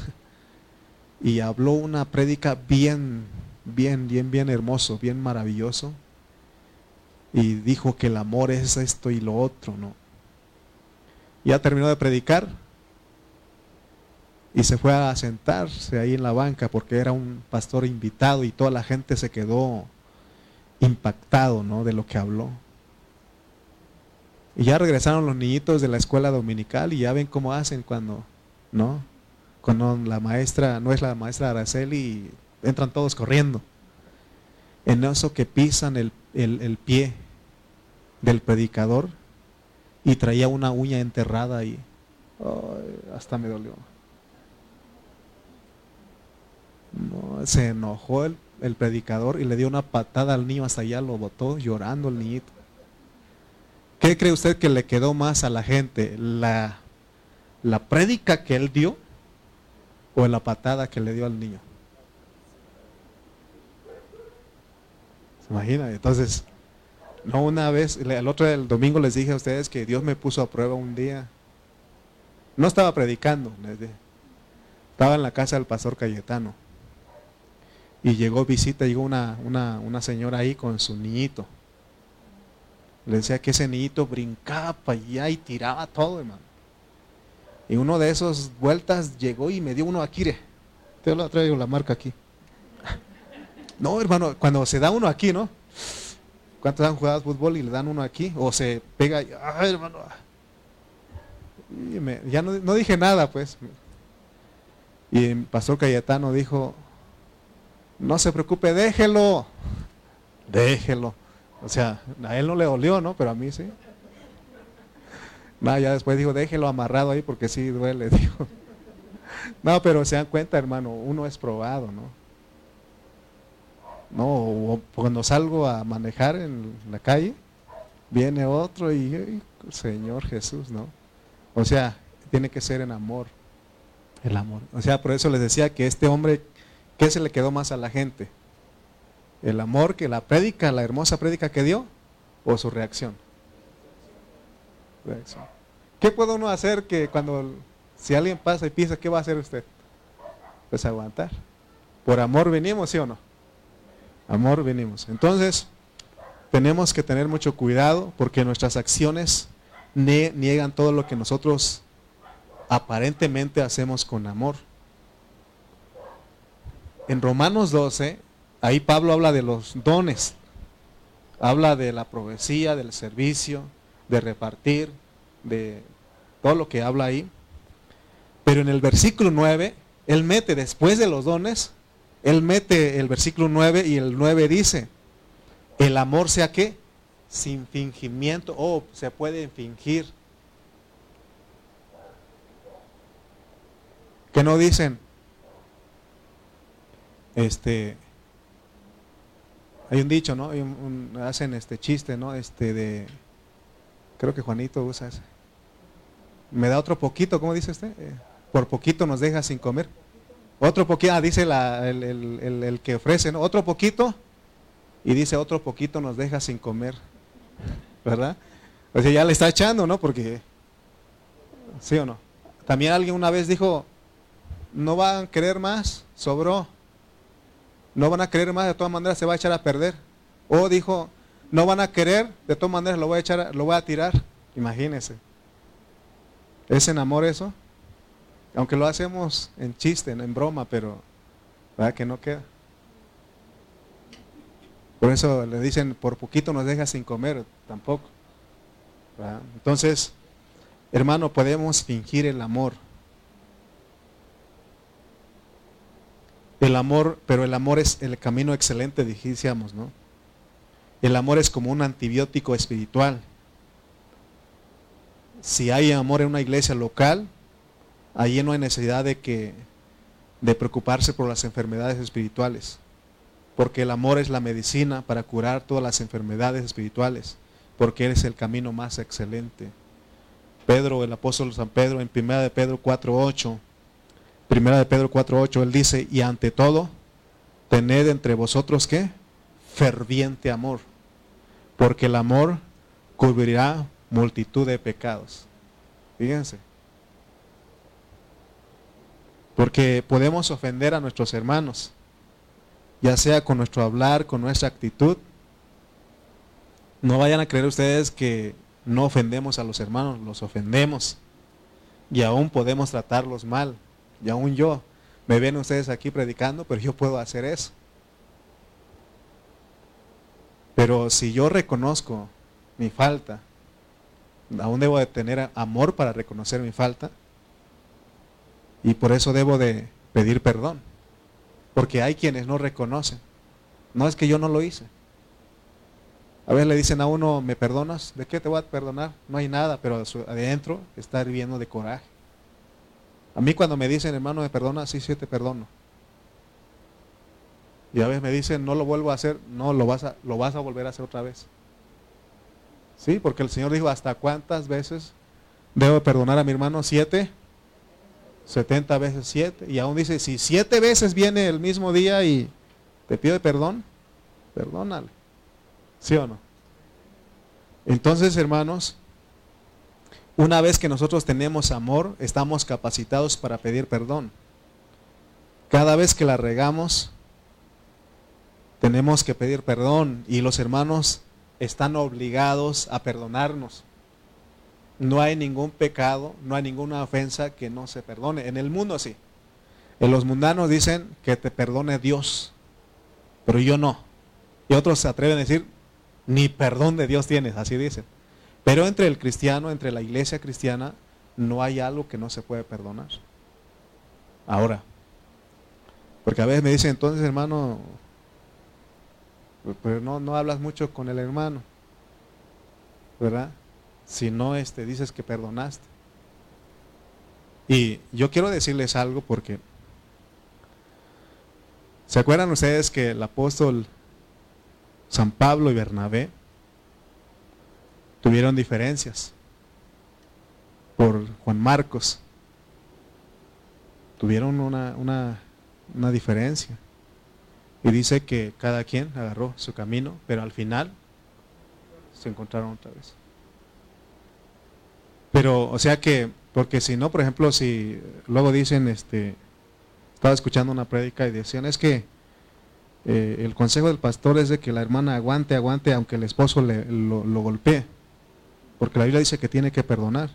y habló una prédica bien, bien, bien, bien hermoso, bien maravilloso, y dijo que el amor es esto y lo otro, ¿no? Ya terminó de predicar y se fue a sentarse ahí en la banca porque era un pastor invitado y toda la gente se quedó impactado, ¿no? De lo que habló. Y ya regresaron los niñitos de la escuela dominical y ya ven cómo hacen cuando, ¿no? Cuando la maestra, no es la maestra Araceli, entran todos corriendo. En eso que pisan el, el pie del predicador, y traía una uña enterrada ahí. hasta me dolió. Se enojó el, predicador y le dio una patada al niño hasta allá, lo botó llorando el niñito. ¿Qué cree usted que le quedó más a la gente? ¿La, la prédica que él dio o la patada que le dio al niño? ¿Se imagina? Entonces, no, una vez, el otro del domingo les dije a ustedes que Dios me puso a prueba un día. No estaba predicando, estaba en la casa del pastor Cayetano. Y llegó visita, llegó una, una, señora ahí con su niñito. Le decía que ese niñito brincaba para allá y tiraba todo, hermano. Y uno de esos vueltas llegó y me dio uno aquí. Te lo traigo la marca aquí. No, hermano, cuando se da uno aquí, ¿no? ¿Cuántos han jugado fútbol y le dan uno aquí? O se pega, ay hermano. Y ya no, dije nada, pues. Y el pastor Cayetano dijo, no se preocupe, déjelo. Déjelo. O sea, a él no le dolió, ¿no? Pero a mí sí. No, ya después dijo, déjelo amarrado ahí porque sí duele, dijo. No, pero se dan cuenta, hermano, uno es probado, ¿no? No, cuando salgo a manejar en la calle, viene otro y, Señor Jesús, ¿no? O sea, tiene que ser en amor, el amor. O sea, por eso les decía que este hombre, ¿qué se le quedó más a la gente? ¿El amor que la prédica, la hermosa prédica que dio o su reacción? ¿Qué puede uno hacer que cuando, si alguien pasa y piensa, ¿qué va a hacer usted? Pues aguantar. Por amor venimos, ¿sí o no? Amor venimos. Entonces, tenemos que tener mucho cuidado porque nuestras acciones niegan todo lo que nosotros aparentemente hacemos con amor. En Romanos 12, ahí Pablo habla de los dones. Habla de la profecía, del servicio, de repartir, de todo lo que habla ahí. Pero en el versículo 9, él mete después de los dones él mete el versículo 9 y el 9 dice, el amor sea qué? Sin fingimiento. Oh, se puede fingir. Que no dicen, este, hay un dicho, ¿no? hacen este chiste, ¿no? Este de, creo que Juanito usa ese. Me da otro poquito, ¿cómo dice usted? Eh, por poquito nos deja sin comer. Otro poquito, ah, dice el, que ofrece, ¿no? Otro poquito, y dice otro poquito nos deja sin comer, ¿verdad? O sea, ya le está echando, ¿no? Porque, ¿sí o no? También alguien una vez dijo, no van a querer más, sobró. No van a querer más, de todas maneras se va a echar a perder. O dijo, no van a querer, de todas maneras lo voy a echar, lo voy a tirar. Imagínense. ¿Es en amor eso? Aunque lo hacemos en chiste, en broma, pero ¿verdad que no queda? Por eso le dicen, por poquito nos deja sin comer, tampoco. Entonces, hermano, podemos fingir el amor. El amor, pero el amor es el camino excelente, dijíamos, ¿no? El amor es como un antibiótico espiritual. Si hay amor en una iglesia local, Allí no hay necesidad de que de preocuparse por las enfermedades espirituales, porque el amor es la medicina para curar todas las enfermedades espirituales, porque Él es el camino más excelente. Pedro, el apóstol San Pedro, en Primera de Pedro 4.8, Primera de Pedro 4.8, él dice, y ante todo, tened entre vosotros qué? Ferviente amor, porque el amor cubrirá multitud de pecados. Fíjense. Porque podemos ofender a nuestros hermanos, ya sea con nuestro hablar, con nuestra actitud. No vayan a creer ustedes que no ofendemos a los hermanos, los ofendemos. Y aún podemos tratarlos mal. Y aún yo, me ven ustedes aquí predicando, pero yo puedo hacer eso. Pero si yo reconozco mi falta, aún debo de tener amor para reconocer mi falta. Y por eso debo de pedir perdón. Porque hay quienes no reconocen. No es que yo no lo hice. A veces le dicen a uno, ¿me perdonas? ¿De qué te voy a perdonar? No hay nada, pero adentro está hirviendo de coraje. A mí cuando me dicen, hermano, ¿me perdona? Sí, sí, te perdono. Y a veces me dicen, no lo vuelvo a hacer. No, lo vas a, lo vas a volver a hacer otra vez. Sí, porque el Señor dijo, ¿hasta cuántas veces debo perdonar a mi hermano? ¿Siete? ¿Setenta veces siete? Y aún dice, si siete veces viene el mismo día y te pide perdón, perdónale. ¿Sí o no? Entonces, hermanos, una vez que nosotros tenemos amor, estamos capacitados para pedir perdón. Cada vez que la regamos, tenemos que pedir perdón y los hermanos están obligados a perdonarnos. No hay ningún pecado, no hay ninguna ofensa que no se perdone. En el mundo sí. En los mundanos dicen que te perdone Dios, pero yo no. Y otros se atreven a decir, ni perdón de Dios tienes, así dicen. Pero entre el cristiano, entre la iglesia cristiana, no hay algo que no se puede perdonar. Ahora, porque a veces me dicen, entonces hermano, pero no, no hablas mucho con el hermano, ¿verdad? Si no este, dices que perdonaste. Y yo quiero decirles algo porque, ¿se acuerdan ustedes que el apóstol San Pablo y Bernabé tuvieron diferencias por Juan Marcos? Tuvieron una, una, una diferencia. Y dice que cada quien agarró su camino, pero al final se encontraron otra vez. Pero, o sea que, porque si no, por ejemplo, si luego dicen, este, estaba escuchando una prédica y decían, es que eh, el consejo del pastor es de que la hermana aguante, aguante, aunque el esposo le, lo, lo golpee. Porque la Biblia dice que tiene que perdonar.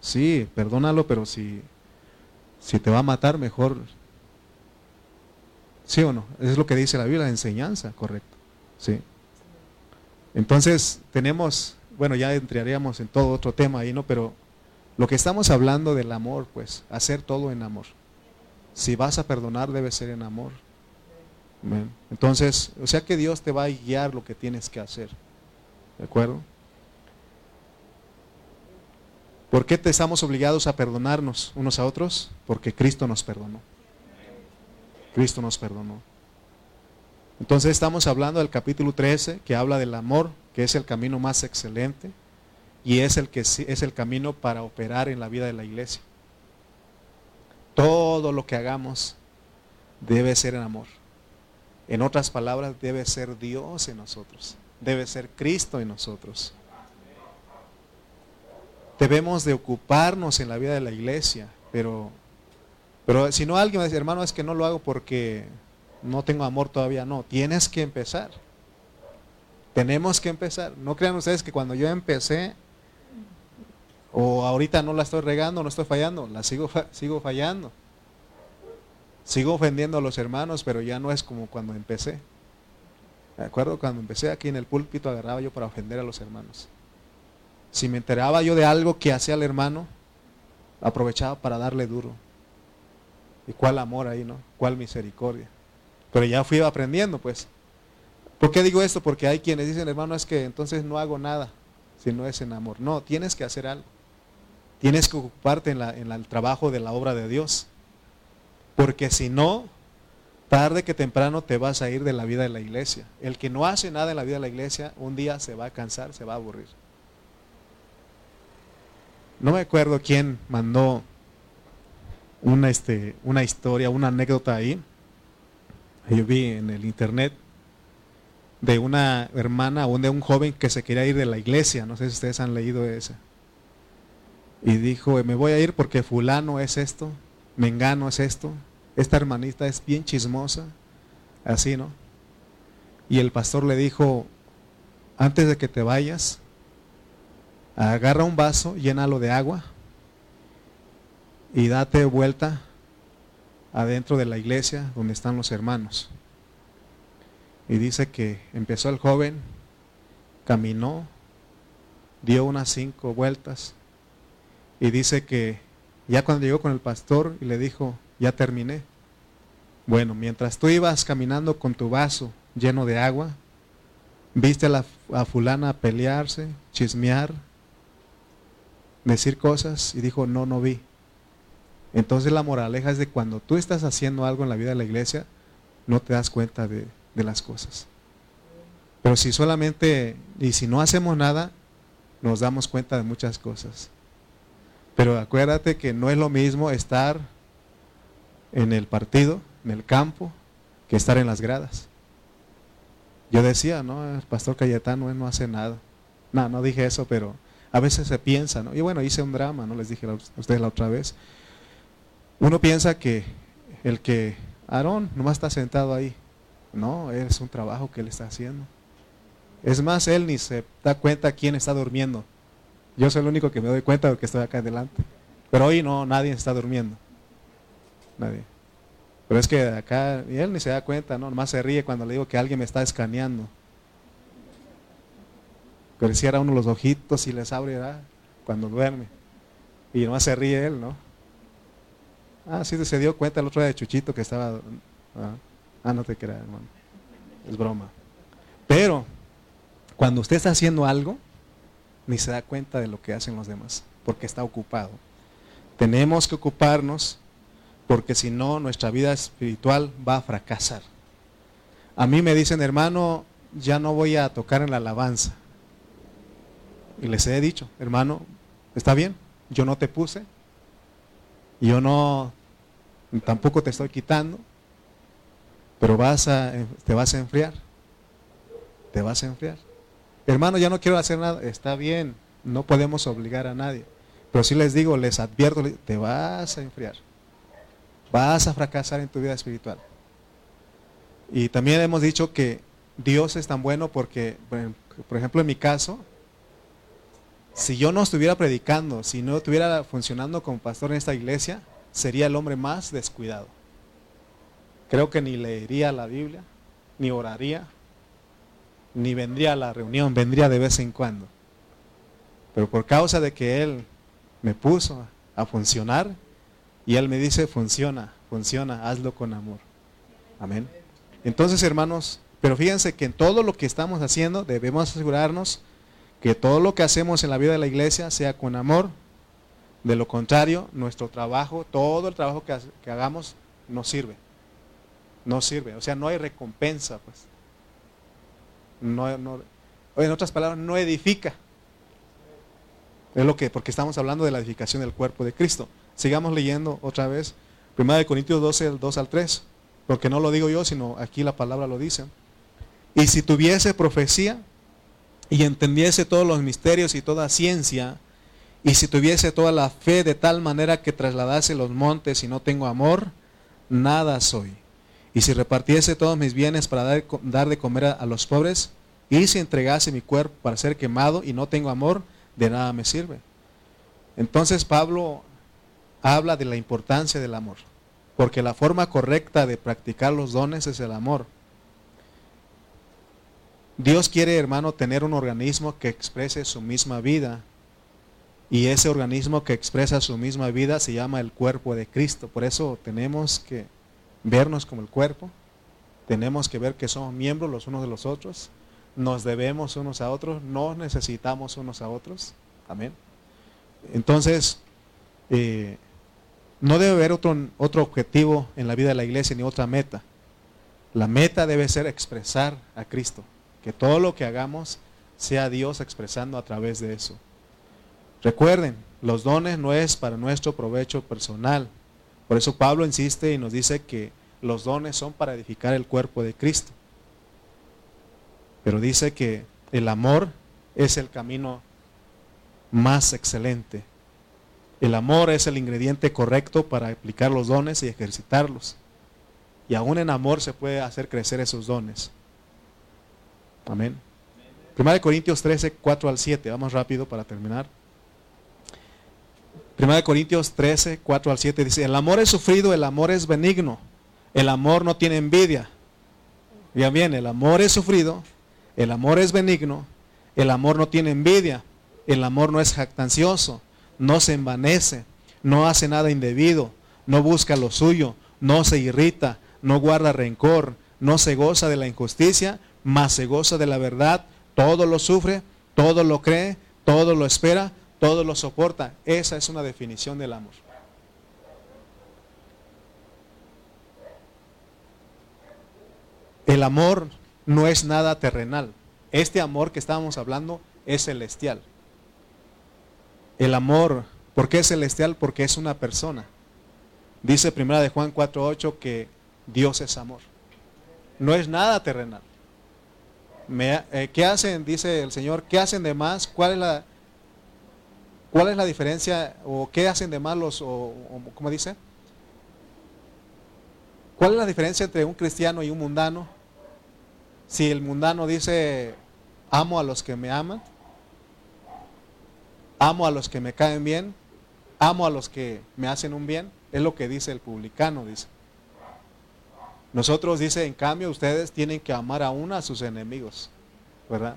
Sí, perdónalo, pero si, si te va a matar, mejor ¿Sí o no? Es lo que dice la Biblia, la enseñanza, correcto. ¿Sí? Entonces, tenemos, bueno, ya entraríamos en todo otro tema ahí, ¿no? Pero lo que estamos hablando del amor, pues, hacer todo en amor. Si vas a perdonar, debe ser en amor. Entonces, o sea que Dios te va a guiar lo que tienes que hacer. ¿De acuerdo? ¿Por qué te estamos obligados a perdonarnos unos a otros? Porque Cristo nos perdonó. Cristo nos perdonó. Entonces estamos hablando del capítulo 13 que habla del amor, que es el camino más excelente y es el que es el camino para operar en la vida de la iglesia. Todo lo que hagamos debe ser en amor. En otras palabras, debe ser Dios en nosotros, debe ser Cristo en nosotros. Debemos de ocuparnos en la vida de la iglesia, pero pero si no alguien me dice, hermano, es que no lo hago porque no tengo amor todavía. No, tienes que empezar. Tenemos que empezar. No crean ustedes que cuando yo empecé, o ahorita no la estoy regando, no estoy fallando, la sigo, sigo fallando. Sigo ofendiendo a los hermanos, pero ya no es como cuando empecé. ¿De acuerdo? Cuando empecé aquí en el púlpito agarraba yo para ofender a los hermanos. Si me enteraba yo de algo que hacía el hermano, aprovechaba para darle duro. ¿Y cuál amor ahí, no? ¿Cuál misericordia? Pero ya fui aprendiendo, pues. ¿Por qué digo esto? Porque hay quienes dicen, hermano, es que entonces no hago nada si no es en amor. No, tienes que hacer algo. Tienes que ocuparte en, en el trabajo de la obra de Dios. Porque si no, tarde que temprano te vas a ir de la vida de la iglesia. El que no hace nada en la vida de la iglesia, un día se va a cansar, se va a aburrir. No me acuerdo quién mandó una, este, una historia, una anécdota ahí. Yo vi en el internet de una hermana o de un joven que se quería ir de la iglesia. No sé si ustedes han leído esa. Y dijo, me voy a ir porque fulano es esto, mengano es esto, esta hermanita es bien chismosa, así, ¿no? Y el pastor le dijo, antes de que te vayas, agarra un vaso, llénalo de agua y date vuelta adentro de la iglesia donde están los hermanos. Y dice que empezó el joven, caminó, dio unas cinco vueltas y dice que ya cuando llegó con el pastor y le dijo, ya terminé. Bueno, mientras tú ibas caminando con tu vaso lleno de agua, viste a, la, fulana pelearse, chismear, decir cosas y dijo, no, no vi. Entonces la moraleja es de cuando tú estás haciendo algo en la vida de la iglesia, no te das cuenta de, de las cosas. Pero si solamente, y si no hacemos nada, nos damos cuenta de muchas cosas. Pero acuérdate que no es lo mismo estar en el partido, en el campo, que estar en las gradas. Yo decía, no, el pastor Cayetano no hace nada. No, no dije eso, pero a veces se piensa, ¿no? Y bueno, hice un drama, ¿no? Les dije a ustedes la otra vez. Uno piensa que el que Aarón nomás está sentado ahí. No, es un trabajo que él está haciendo. Es más, él ni se da cuenta quién está durmiendo. Yo soy el único que me doy cuenta de que estoy acá adelante. Pero hoy no, nadie está durmiendo. Nadie. Pero es que acá, y él ni se da cuenta, ¿no? Nomás se ríe cuando le digo que alguien me está escaneando. Que cierra uno los ojitos y les abre cuando duerme. Y nomás se ríe él, ¿no? Ah, sí, se dio cuenta el otro día de Chuchito que estaba. Ah, ah no te creas, hermano. Es broma. Pero, cuando usted está haciendo algo, ni se da cuenta de lo que hacen los demás, porque está ocupado. Tenemos que ocuparnos, porque si no, nuestra vida espiritual va a fracasar. A mí me dicen, hermano, ya no voy a tocar en la alabanza. Y les he dicho, hermano, está bien, yo no te puse, yo no, tampoco te estoy quitando, pero vas a, te vas a enfriar, te vas a enfriar. Hermano, ya no quiero hacer nada, está bien, no podemos obligar a nadie, pero si les digo, les advierto, te vas a enfriar, vas a fracasar en tu vida espiritual. Y también hemos dicho que Dios es tan bueno porque, por ejemplo, en mi caso, si yo no estuviera predicando, si no estuviera funcionando como pastor en esta iglesia, sería el hombre más descuidado. Creo que ni leería la Biblia, ni oraría, ni vendría a la reunión, vendría de vez en cuando. Pero por causa de que Él me puso a funcionar, y Él me dice, funciona, funciona, hazlo con amor. Amén. Entonces, hermanos, pero fíjense que en todo lo que estamos haciendo debemos asegurarnos que todo lo que hacemos en la vida de la iglesia sea con amor. De lo contrario, nuestro trabajo, todo el trabajo que, hagamos, no sirve. No sirve. O sea, no hay recompensa, pues. No, en otras palabras, no edifica. Es lo que, porque estamos hablando de la edificación del cuerpo de Cristo. Sigamos leyendo otra vez. Primera de Corintios 12, 2 al 3. Porque no lo digo yo, sino aquí la palabra lo dice. Y si tuviese profecía, y entendiese todos los misterios y toda ciencia, y si tuviese toda la fe de tal manera que trasladase los montes y no tengo amor, nada soy. Y si repartiese todos mis bienes para dar, dar de comer a, a, los pobres, y si entregase mi cuerpo para ser quemado y no tengo amor, de nada me sirve. Entonces Pablo habla de la importancia del amor, porque la forma correcta de practicar los dones es el amor. Dios quiere, hermano, tener un organismo que exprese su misma vida. Y ese organismo que expresa su misma vida se llama el cuerpo de Cristo. Por eso tenemos que vernos como el cuerpo. Tenemos que ver que somos miembros los unos de los otros. Nos debemos unos a otros. Nos necesitamos unos a otros. Amén. Entonces, eh, no debe haber otro, otro objetivo en la vida de la iglesia ni otra meta. La meta debe ser expresar a Cristo. Que todo lo que hagamos sea Dios expresando a través de eso. Recuerden, los dones no es para nuestro provecho personal. Por eso Pablo insiste y nos dice que los dones son para edificar el cuerpo de Cristo. Pero dice que el amor es el camino más excelente. El amor es el ingrediente correcto para aplicar los dones y ejercitarlos. Y aún en amor se puede hacer crecer esos dones. Amén. Primera de Corintios 13, 4 al 7. Vamos rápido para terminar. Primera de Corintios 13, 4 al 7 dice, el amor es sufrido, el amor es benigno, el amor no tiene envidia. Bien, bien, el amor es sufrido, el amor es benigno, el amor no tiene envidia, el amor no es jactancioso, no se envanece, no hace nada indebido, no busca lo suyo, no se irrita, no guarda rencor, no se goza de la injusticia, mas se goza de la verdad, todo lo sufre, todo lo cree, todo lo espera, todo lo soporta. Esa es una definición del amor. El amor no es nada terrenal. Este amor que estábamos hablando es celestial. El amor, ¿por qué es celestial? Porque es una persona. Dice primera de Juan 4:8 que Dios es amor. No es nada terrenal. Eh, ¿Qué hacen? Dice el Señor, ¿qué hacen de más? ¿Cuál es la, cuál es la diferencia o qué hacen de malos o, o cómo dice? ¿Cuál es la diferencia entre un cristiano y un mundano? Si el mundano dice, amo a los que me aman, amo a los que me caen bien, amo a los que me hacen un bien, es lo que dice el publicano, dice. Nosotros dice, en cambio, ustedes tienen que amar aún a sus enemigos, ¿verdad?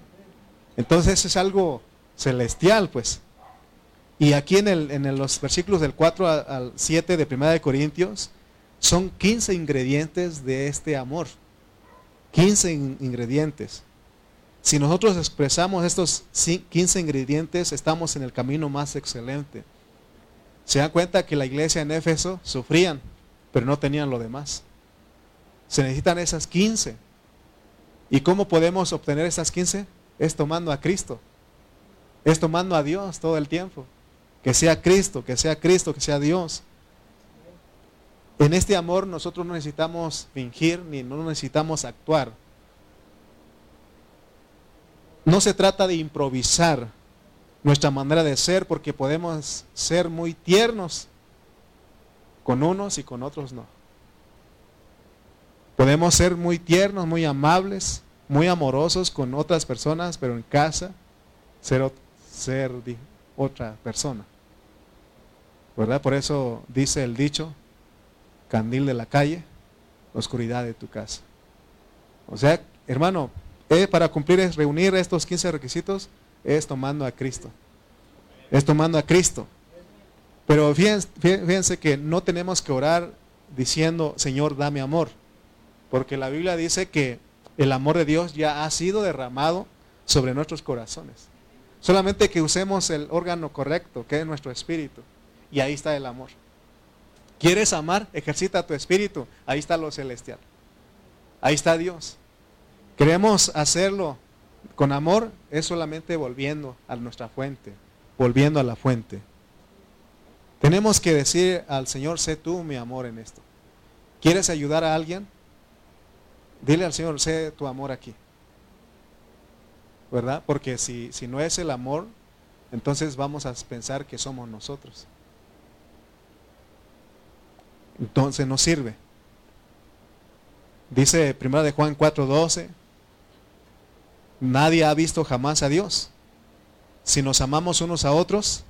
Entonces es algo celestial, pues. Y aquí en, el, en los versículos del 4 al 7 de 1 de Corintios, son 15 ingredientes de este amor. 15 ingredientes. Si nosotros expresamos estos 15 ingredientes, estamos en el camino más excelente. Se dan cuenta que la iglesia en Éfeso sufrían, pero no tenían lo demás. Se necesitan esas 15. ¿Y cómo podemos obtener esas 15? Es tomando a Cristo. Es tomando a Dios todo el tiempo. Que sea Cristo, que sea Cristo, que sea Dios. En este amor nosotros no necesitamos fingir ni no necesitamos actuar. No se trata de improvisar nuestra manera de ser porque podemos ser muy tiernos con unos y con otros no. Podemos ser muy tiernos, muy amables, muy amorosos con otras personas, pero en casa ser, otra persona. ¿Verdad? Por eso dice el dicho, candil de la calle, oscuridad de tu casa. O sea, hermano, eh, para cumplir, es reunir estos 15 requisitos, es tomando a Cristo. Es tomando a Cristo. Pero fíjense, fíjense que no tenemos que orar diciendo, Señor, dame amor. Porque la Biblia dice que el amor de Dios ya ha sido derramado sobre nuestros corazones. Solamente que usemos el órgano correcto, que es nuestro espíritu. Y ahí está el amor. ¿Quieres amar? Ejercita tu espíritu. Ahí está lo celestial. Ahí está Dios. Queremos hacerlo con amor, es solamente volviendo a nuestra fuente, volviendo a la fuente. Tenemos que decir al Señor, sé tú mi amor en esto. ¿Quieres ayudar a alguien? Dile al Señor, sé tu amor aquí. ¿Verdad? Porque si, si no es el amor, entonces vamos a pensar que somos nosotros. Entonces no sirve. Dice 1 de Juan 4:12, nadie ha visto jamás a Dios. Si nos amamos unos a otros,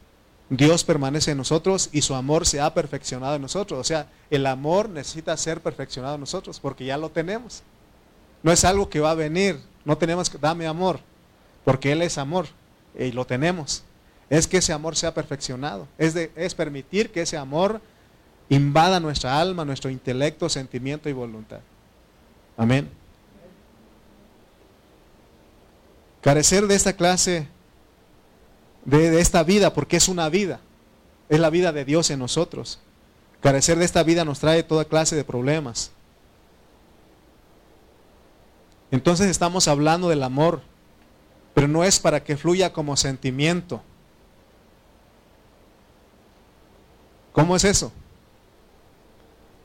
Dios permanece en nosotros y su amor se ha perfeccionado en nosotros. O sea, el amor necesita ser perfeccionado en nosotros porque ya lo tenemos. No es algo que va a venir. No tenemos que, dame amor, porque Él es amor y lo tenemos. Es que ese amor sea perfeccionado. Es, de, es permitir que ese amor invada nuestra alma, nuestro intelecto, sentimiento y voluntad. Amén. Carecer de esta clase, de, de, esta vida, porque es una vida, es la vida de Dios en nosotros. Carecer de esta vida nos trae toda clase de problemas. Entonces estamos hablando del amor, pero no es para que fluya como sentimiento. ¿Cómo es eso?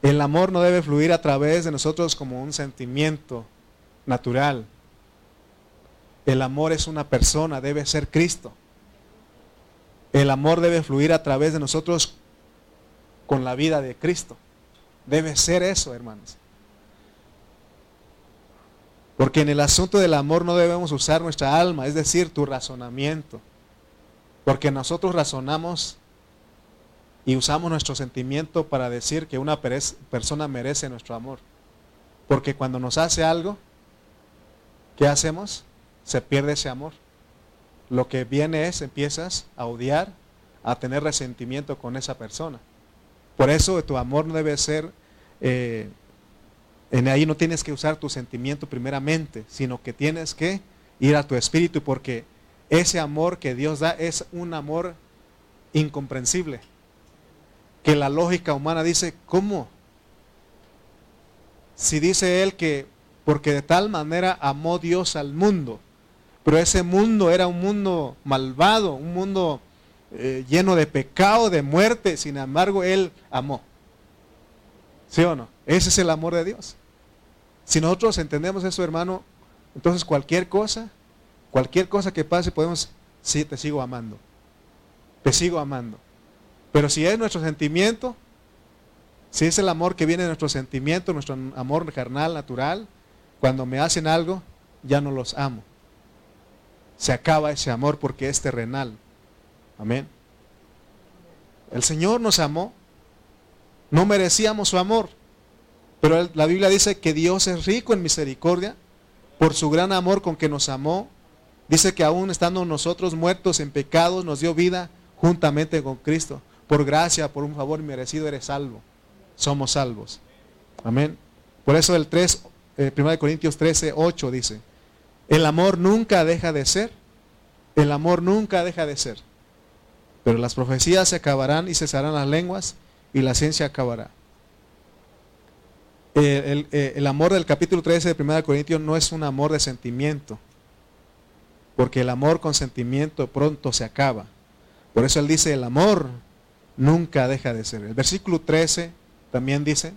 El amor no debe fluir a través de nosotros como un sentimiento natural. El amor es una persona, debe ser Cristo. El amor debe fluir a través de nosotros con la vida de Cristo. Debe ser eso, hermanos. Porque en el asunto del amor no debemos usar nuestra alma, es decir, tu razonamiento. Porque nosotros razonamos y usamos nuestro sentimiento para decir que una persona merece nuestro amor. Porque cuando nos hace algo, ¿qué hacemos? Se pierde ese amor. Lo que viene es, empiezas a odiar, a tener resentimiento con esa persona. Por eso tu amor no debe ser, eh, en ahí no tienes que usar tu sentimiento primeramente, sino que tienes que ir a tu espíritu porque ese amor que Dios da es un amor incomprensible que la lógica humana dice, ¿cómo? Si dice él que porque de tal manera amó Dios al mundo, pero ese mundo era un mundo malvado, un mundo eh, lleno de pecado, de muerte, sin embargo él amó. ¿Sí o no? Ese es el amor de Dios. Si nosotros entendemos eso, hermano, entonces cualquier cosa, cualquier cosa que pase, podemos, sí, te sigo amando. Te sigo amando. Pero si es nuestro sentimiento, si es el amor que viene de nuestro sentimiento, nuestro amor carnal, natural, cuando me hacen algo, ya no los amo. Se acaba ese amor porque es terrenal. Amén. El Señor nos amó. No merecíamos su amor. Pero la Biblia dice que Dios es rico en misericordia por su gran amor con que nos amó. Dice que aún estando nosotros muertos en pecados, nos dio vida juntamente con Cristo por gracia, por un favor merecido, eres salvo. Somos salvos. Amén. Por eso el 3, 1 eh, Corintios 13, 8 dice, el amor nunca deja de ser. El amor nunca deja de ser. Pero las profecías se acabarán y cesarán las lenguas y la ciencia acabará. El, eh, el, amor del capítulo 13 de 1 Corintios no es un amor de sentimiento, porque el amor con sentimiento pronto se acaba. Por eso él dice, el amor nunca deja de ser. El versículo 13 también dice,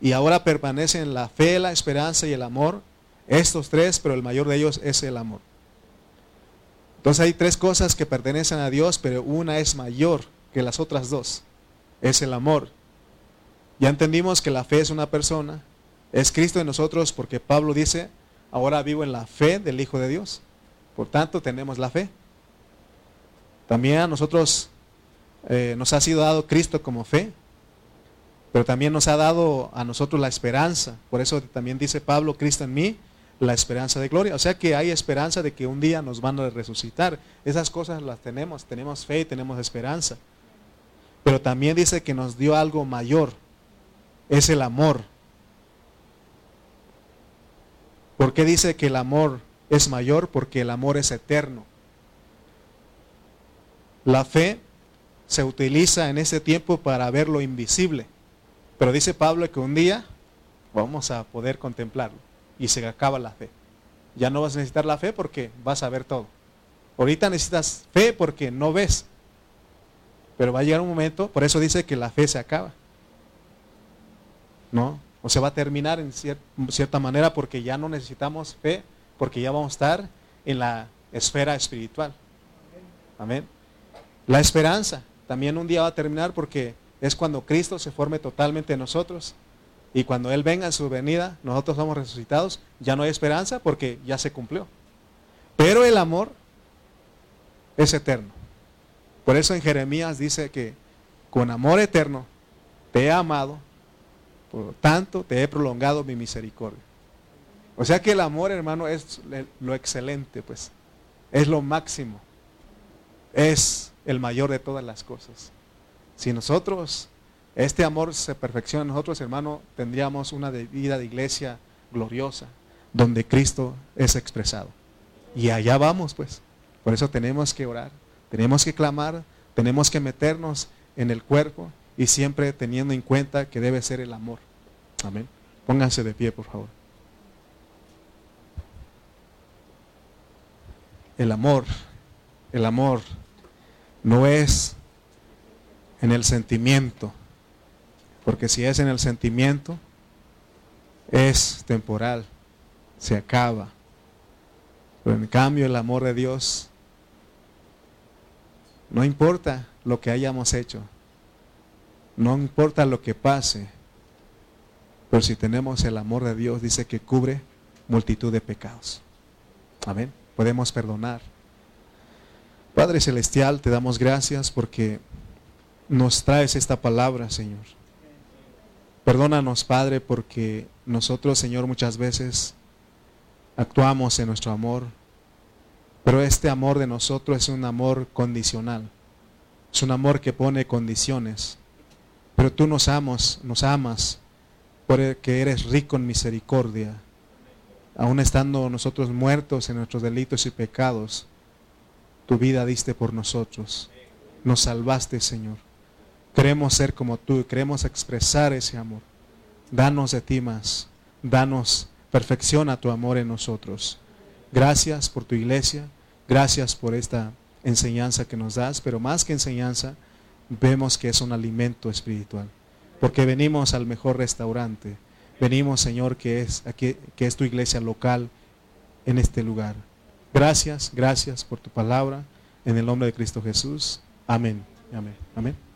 y ahora permanecen la fe, la esperanza y el amor, estos tres, pero el mayor de ellos es el amor. Entonces hay tres cosas que pertenecen a Dios, pero una es mayor que las otras dos, es el amor. Ya entendimos que la fe es una persona, es Cristo en nosotros porque Pablo dice, ahora vivo en la fe del Hijo de Dios. Por tanto, tenemos la fe. También a nosotros eh, nos ha sido dado Cristo como fe, pero también nos ha dado a nosotros la esperanza. Por eso también dice Pablo, Cristo en mí, la esperanza de gloria. O sea que hay esperanza de que un día nos van a resucitar. Esas cosas las tenemos, tenemos fe y tenemos esperanza. Pero también dice que nos dio algo mayor, es el amor. ¿Por qué dice que el amor es mayor? Porque el amor es eterno. La fe se utiliza en ese tiempo para ver lo invisible. Pero dice Pablo que un día vamos a poder contemplarlo y se acaba la fe. Ya no vas a necesitar la fe porque vas a ver todo. Ahorita necesitas fe porque no ves. Pero va a llegar un momento, por eso dice que la fe se acaba. ¿No? O se va a terminar en cierta manera porque ya no necesitamos fe, porque ya vamos a estar en la esfera espiritual. Amén. La esperanza también un día va a terminar porque es cuando Cristo se forme totalmente en nosotros. Y cuando Él venga en su venida, nosotros somos resucitados, ya no hay esperanza porque ya se cumplió. Pero el amor es eterno. Por eso en Jeremías dice que con amor eterno te he amado, por tanto te he prolongado mi misericordia. O sea que el amor, hermano, es lo excelente, pues. Es lo máximo. Es el mayor de todas las cosas. Si nosotros, este amor se perfecciona nosotros, hermano, tendríamos una vida de iglesia gloriosa, donde Cristo es expresado. Y allá vamos, pues. Por eso tenemos que orar, tenemos que clamar, tenemos que meternos en el cuerpo y siempre teniendo en cuenta que debe ser el amor. Amén. Pónganse de pie, por favor. El amor, el amor no es en el sentimiento. Porque si es en el sentimiento, es temporal, se acaba. Pero en cambio el amor de Dios, no importa lo que hayamos hecho, no importa lo que pase, pero si tenemos el amor de Dios, dice que cubre multitud de pecados. Amén. Podemos perdonar. Padre Celestial, te damos gracias porque nos traes esta palabra, Señor. Perdónanos, Padre, porque nosotros, Señor, muchas veces actuamos en nuestro amor, pero este amor de nosotros es un amor condicional. Es un amor que pone condiciones. Pero tú nos amas, nos amas, porque eres rico en misericordia. Aún estando nosotros muertos en nuestros delitos y pecados, tu vida diste por nosotros. Nos salvaste, Señor. Queremos ser como tú, queremos expresar ese amor. Danos de ti más. Danos, perfecciona tu amor en nosotros. Gracias por tu iglesia. Gracias por esta enseñanza que nos das, pero más que enseñanza, vemos que es un alimento espiritual. Porque venimos al mejor restaurante. Venimos, Señor, que es, aquí, que es tu iglesia local en este lugar. Gracias, gracias por tu palabra. En el nombre de Cristo Jesús. Amén. Amén. Amén.